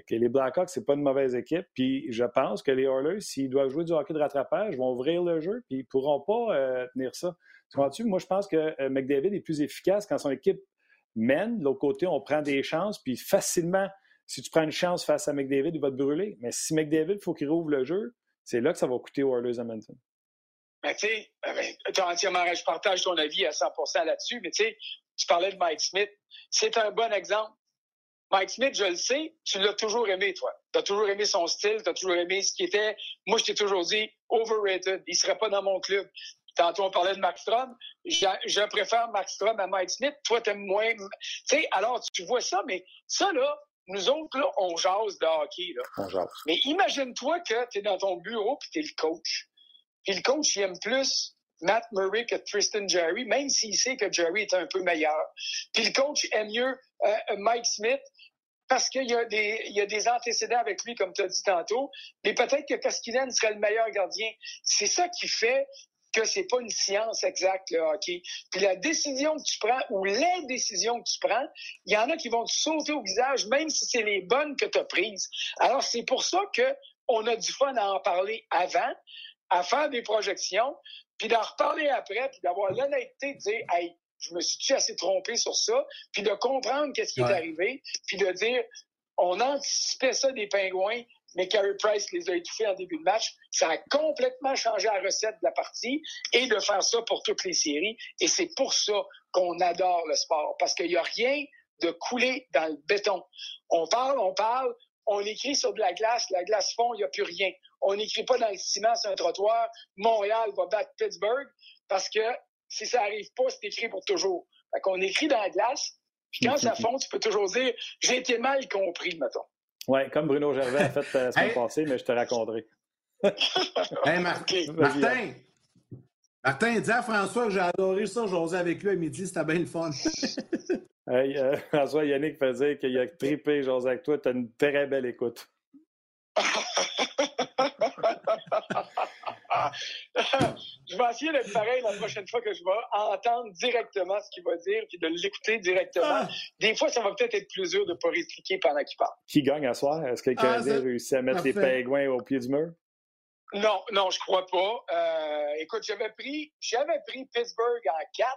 les Blackhawks, c'est pas une mauvaise équipe. Puis je pense que les Oilers, s'ils doivent jouer du hockey de rattrapage, vont ouvrir le jeu, puis ils pourront pas tenir ça. Moi, je pense que McDavid est plus efficace quand son équipe mène. De l'autre côté, on prend des chances, puis facilement, si tu prends une chance face à McDavid, il va te brûler. Mais si McDavid, il faut qu'il rouvre le jeu, c'est là que ça va coûter aux Oilers.
Mais tu sais, euh, ben, je partage ton avis à 100% là-dessus, mais tu sais, tu parlais de Mike Smith. C'est un bon exemple. Mike Smith, je le sais, tu l'as toujours aimé, toi. Tu as toujours aimé son style, tu as toujours aimé ce qui était. Moi, je t'ai toujours dit overrated. Il serait pas dans mon club. Tantôt, on parlait de Max Strom. Je, préfère Max Strom à Mike Smith. Toi, t'aimes moins. Tu sais, alors, tu vois ça, mais ça, là, nous autres, là, on jase de hockey, là.
On jase.
Mais imagine-toi que tu es dans ton bureau puis tu es le coach. Puis le coach, il aime plus Matt Murray que Tristan Jerry, même s'il sait que Jerry est un peu meilleur. Puis le coach aime mieux euh, Mike Smith parce qu'il y, a des, il y a des antécédents avec lui, comme tu as dit tantôt, mais peut-être que Koskinen serait le meilleur gardien. C'est ça qui fait que c'est pas une science exacte, le hockey. Puis la décision que tu prends ou les décisions que tu prends, il y en a qui vont te sauter au visage, même si c'est les bonnes que tu as prises. Alors, c'est pour ça que on a du fun à en parler avant, à faire des projections, puis d'en reparler après, puis d'avoir l'honnêteté de dire, hey, je me suis assez trompé sur ça, puis de comprendre qu'est-ce qui est arrivé, puis de dire, on anticipait ça des pingouins, mais Carey Price les a étouffés en début de match. Ça a complètement changé la recette de la partie et de faire ça pour toutes les séries. Et c'est pour ça qu'on adore le sport, parce qu'il n'y a rien de coulé dans le béton. On parle, on parle, on écrit sur de la glace, la glace fond, il n'y a plus rien. On n'écrit pas dans le ciment sur un trottoir, Montréal va battre Pittsburgh, parce que si ça n'arrive pas, c'est écrit pour toujours. Fait qu'on écrit dans la glace, puis quand ça [LAUGHS] fond, tu peux toujours dire « j'ai été mal compris », mettons.
Oui, comme Bruno Gervais a fait la semaine passée, mais je te raconterai. [LAUGHS]
hey, Martin! Martin, dis à François que j'ai adoré ça, j'osais avec lui à midi, c'était bien le fun. [LAUGHS]
hey, euh, François Yannick faisait qu'il a trippé, José, avec toi, tu as une très belle écoute. [LAUGHS]
je vais essayer d'être pareil la prochaine fois que je vais entendre directement ce qu'il va dire puis de l'écouter directement. Ah. Des fois, ça va peut-être être plus dur de ne pas répliquer pendant qu'il parle.
Qui gagne à soir? Est-ce que le ah, Canadien réussit à mettre les pingouins au pied du mur?
Non, non, je crois pas. Euh, écoute, j'avais pris, j'avais pris Pittsburgh en 4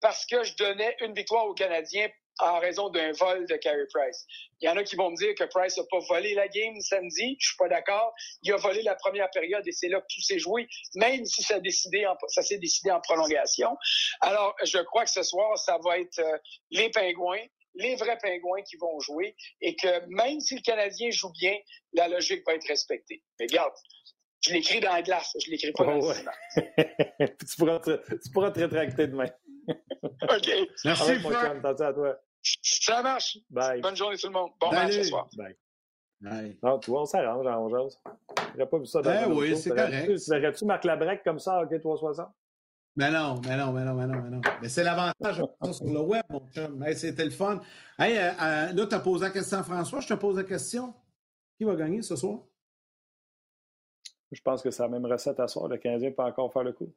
parce que je donnais une victoire aux Canadiens en raison d'un vol de Carey Price. Il y en a qui vont me dire que Price n'a pas volé la game samedi. Je suis pas d'accord. Il a volé la première période et c'est là que tout s'est joué, même si ça, décidé ça s'est décidé en prolongation. Alors, je crois que ce soir, ça va être euh, les Pingouins, les vrais Pingouins qui vont jouer et que même si le Canadien joue bien, la logique va être respectée. Mais regarde, je l'écris dans la glace, je l'écris pas dans le [LAUGHS]
tu, pourras te, tu pourras te rétracter demain. [LAUGHS]
OK.
Merci, Franck.
à toi.
Ça marche.
Bye.
Bonne journée tout le monde. Bon match ce soir. Bye.
Bye. Non, tu vois, on s'arrange, on jase. J'aurais pas vu ça dans
ben oui, c'est correct.
Tu verrais-tu Marc Labrec comme ça, OK 360?
Mais non, mais non, mais non, mais non, mais non. Mais c'est l'avantage sur le web, mon chum. Hey, C'était le fun. Hey, euh, euh, là, tu as posé la question à François, je te pose la question. Qui va gagner ce soir?
Je pense que c'est la même recette à soir. Le Canadien peut encore faire le coup.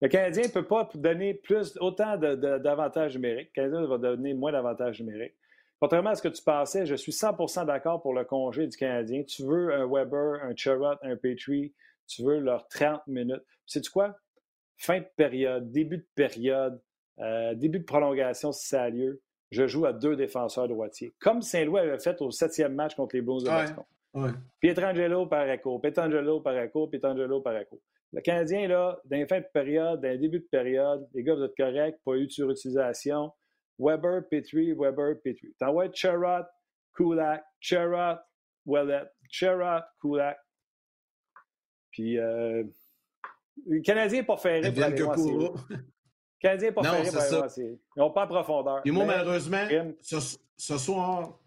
Le Canadien ne peut pas donner plus, autant d'avantages numériques. Le Canadien va donner moins d'avantages numériques. Contrairement à ce que tu pensais, je suis 100% d'accord pour le congé du Canadien. Tu veux un Weber, un Chirot, un Petrie, tu veux leurs 30 minutes. Sais-tu quoi? Fin de période, début de période, euh, début de prolongation si ça a lieu, je joue à deux défenseurs droitiers. Comme Saint-Louis avait fait au septième match contre les Blues de Boston.
Ouais,
Pietrangelo par écho, Pietrangelo par écho, Pietrangelo par écho. Le Canadien, là, dans les fins de période, dans les débuts de période, les gars, vous êtes corrects, pas eu de surutilisation. Weber, Petrie, Weber, Petrie. T'envoies Cherot, Kulak, Cherot, Wellet, Cherot, Kulak. Puis, euh, le Canadien n'est pas ferré pour aller Canadien n'est pas ferré pour aller voir Ils n'ont pas en profondeur.
Et moi, malheureusement, ce soir,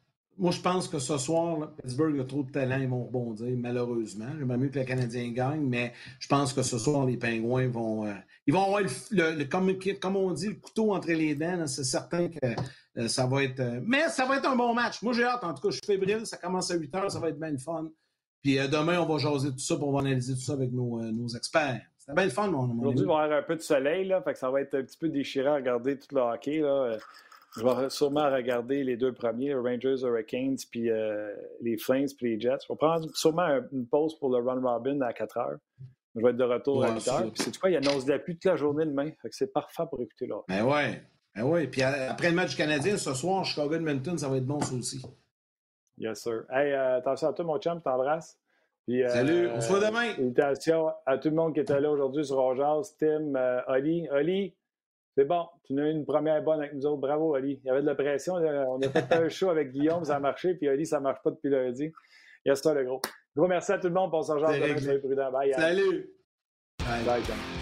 moi, je pense que ce soir, Pittsburgh a trop de talent, ils vont rebondir, malheureusement. J'aimerais mieux que le Canadien gagne, mais je pense que ce soir, les Pingouins vont. Euh, ils vont avoir, le, comme, on dit, le couteau entre les dents. C'est certain que euh, ça va être. Euh, mais ça va être un bon match. Moi, j'ai hâte. En tout cas, je suis fébrile. Ça commence à 8 heures. Ça va être bien fun. Puis demain, on va jaser tout ça pour analyser tout ça avec nos, nos experts. C'est bien le fun, mon,
Aujourd'hui, il va y avoir un peu de soleil, là, ça va être un petit peu déchirant à regarder tout le hockey. Là. Je vais sûrement regarder les deux premiers, les Rangers, Hurricanes, puis euh, les Flames, puis les Jets. Je vais prendre sûrement une pause pour le run robin à 4 heures. Je vais être de retour à 8 heures. Puis c'est quoi, il annonce de la pluie toute la journée demain? Fait que c'est parfait pour écouter là.
Ben ouais. Ben ouais. Puis après le match canadien, ce soir, Chicago-Edmonton, ça va être bon, ça aussi.
Yes, sir. Hey, euh, attention à toi, mon chum, t'embrasse.
Puis, euh, Salut, on se voit demain.
Invitation à tout le monde qui était là aujourd'hui sur Rogers, Tim, euh, Oli. Oli, c'est bon, tu as eu une première bonne avec nous autres. Bravo, Oli. Il y avait de la pression. On a fait un show avec Guillaume, ça a marché. Puis Oli, ça ne marche pas depuis lundi. Yes, ça, le gros. Gros merci à tout le monde pour ce genre de prudent.
Bye. Salut.
Bye, Bye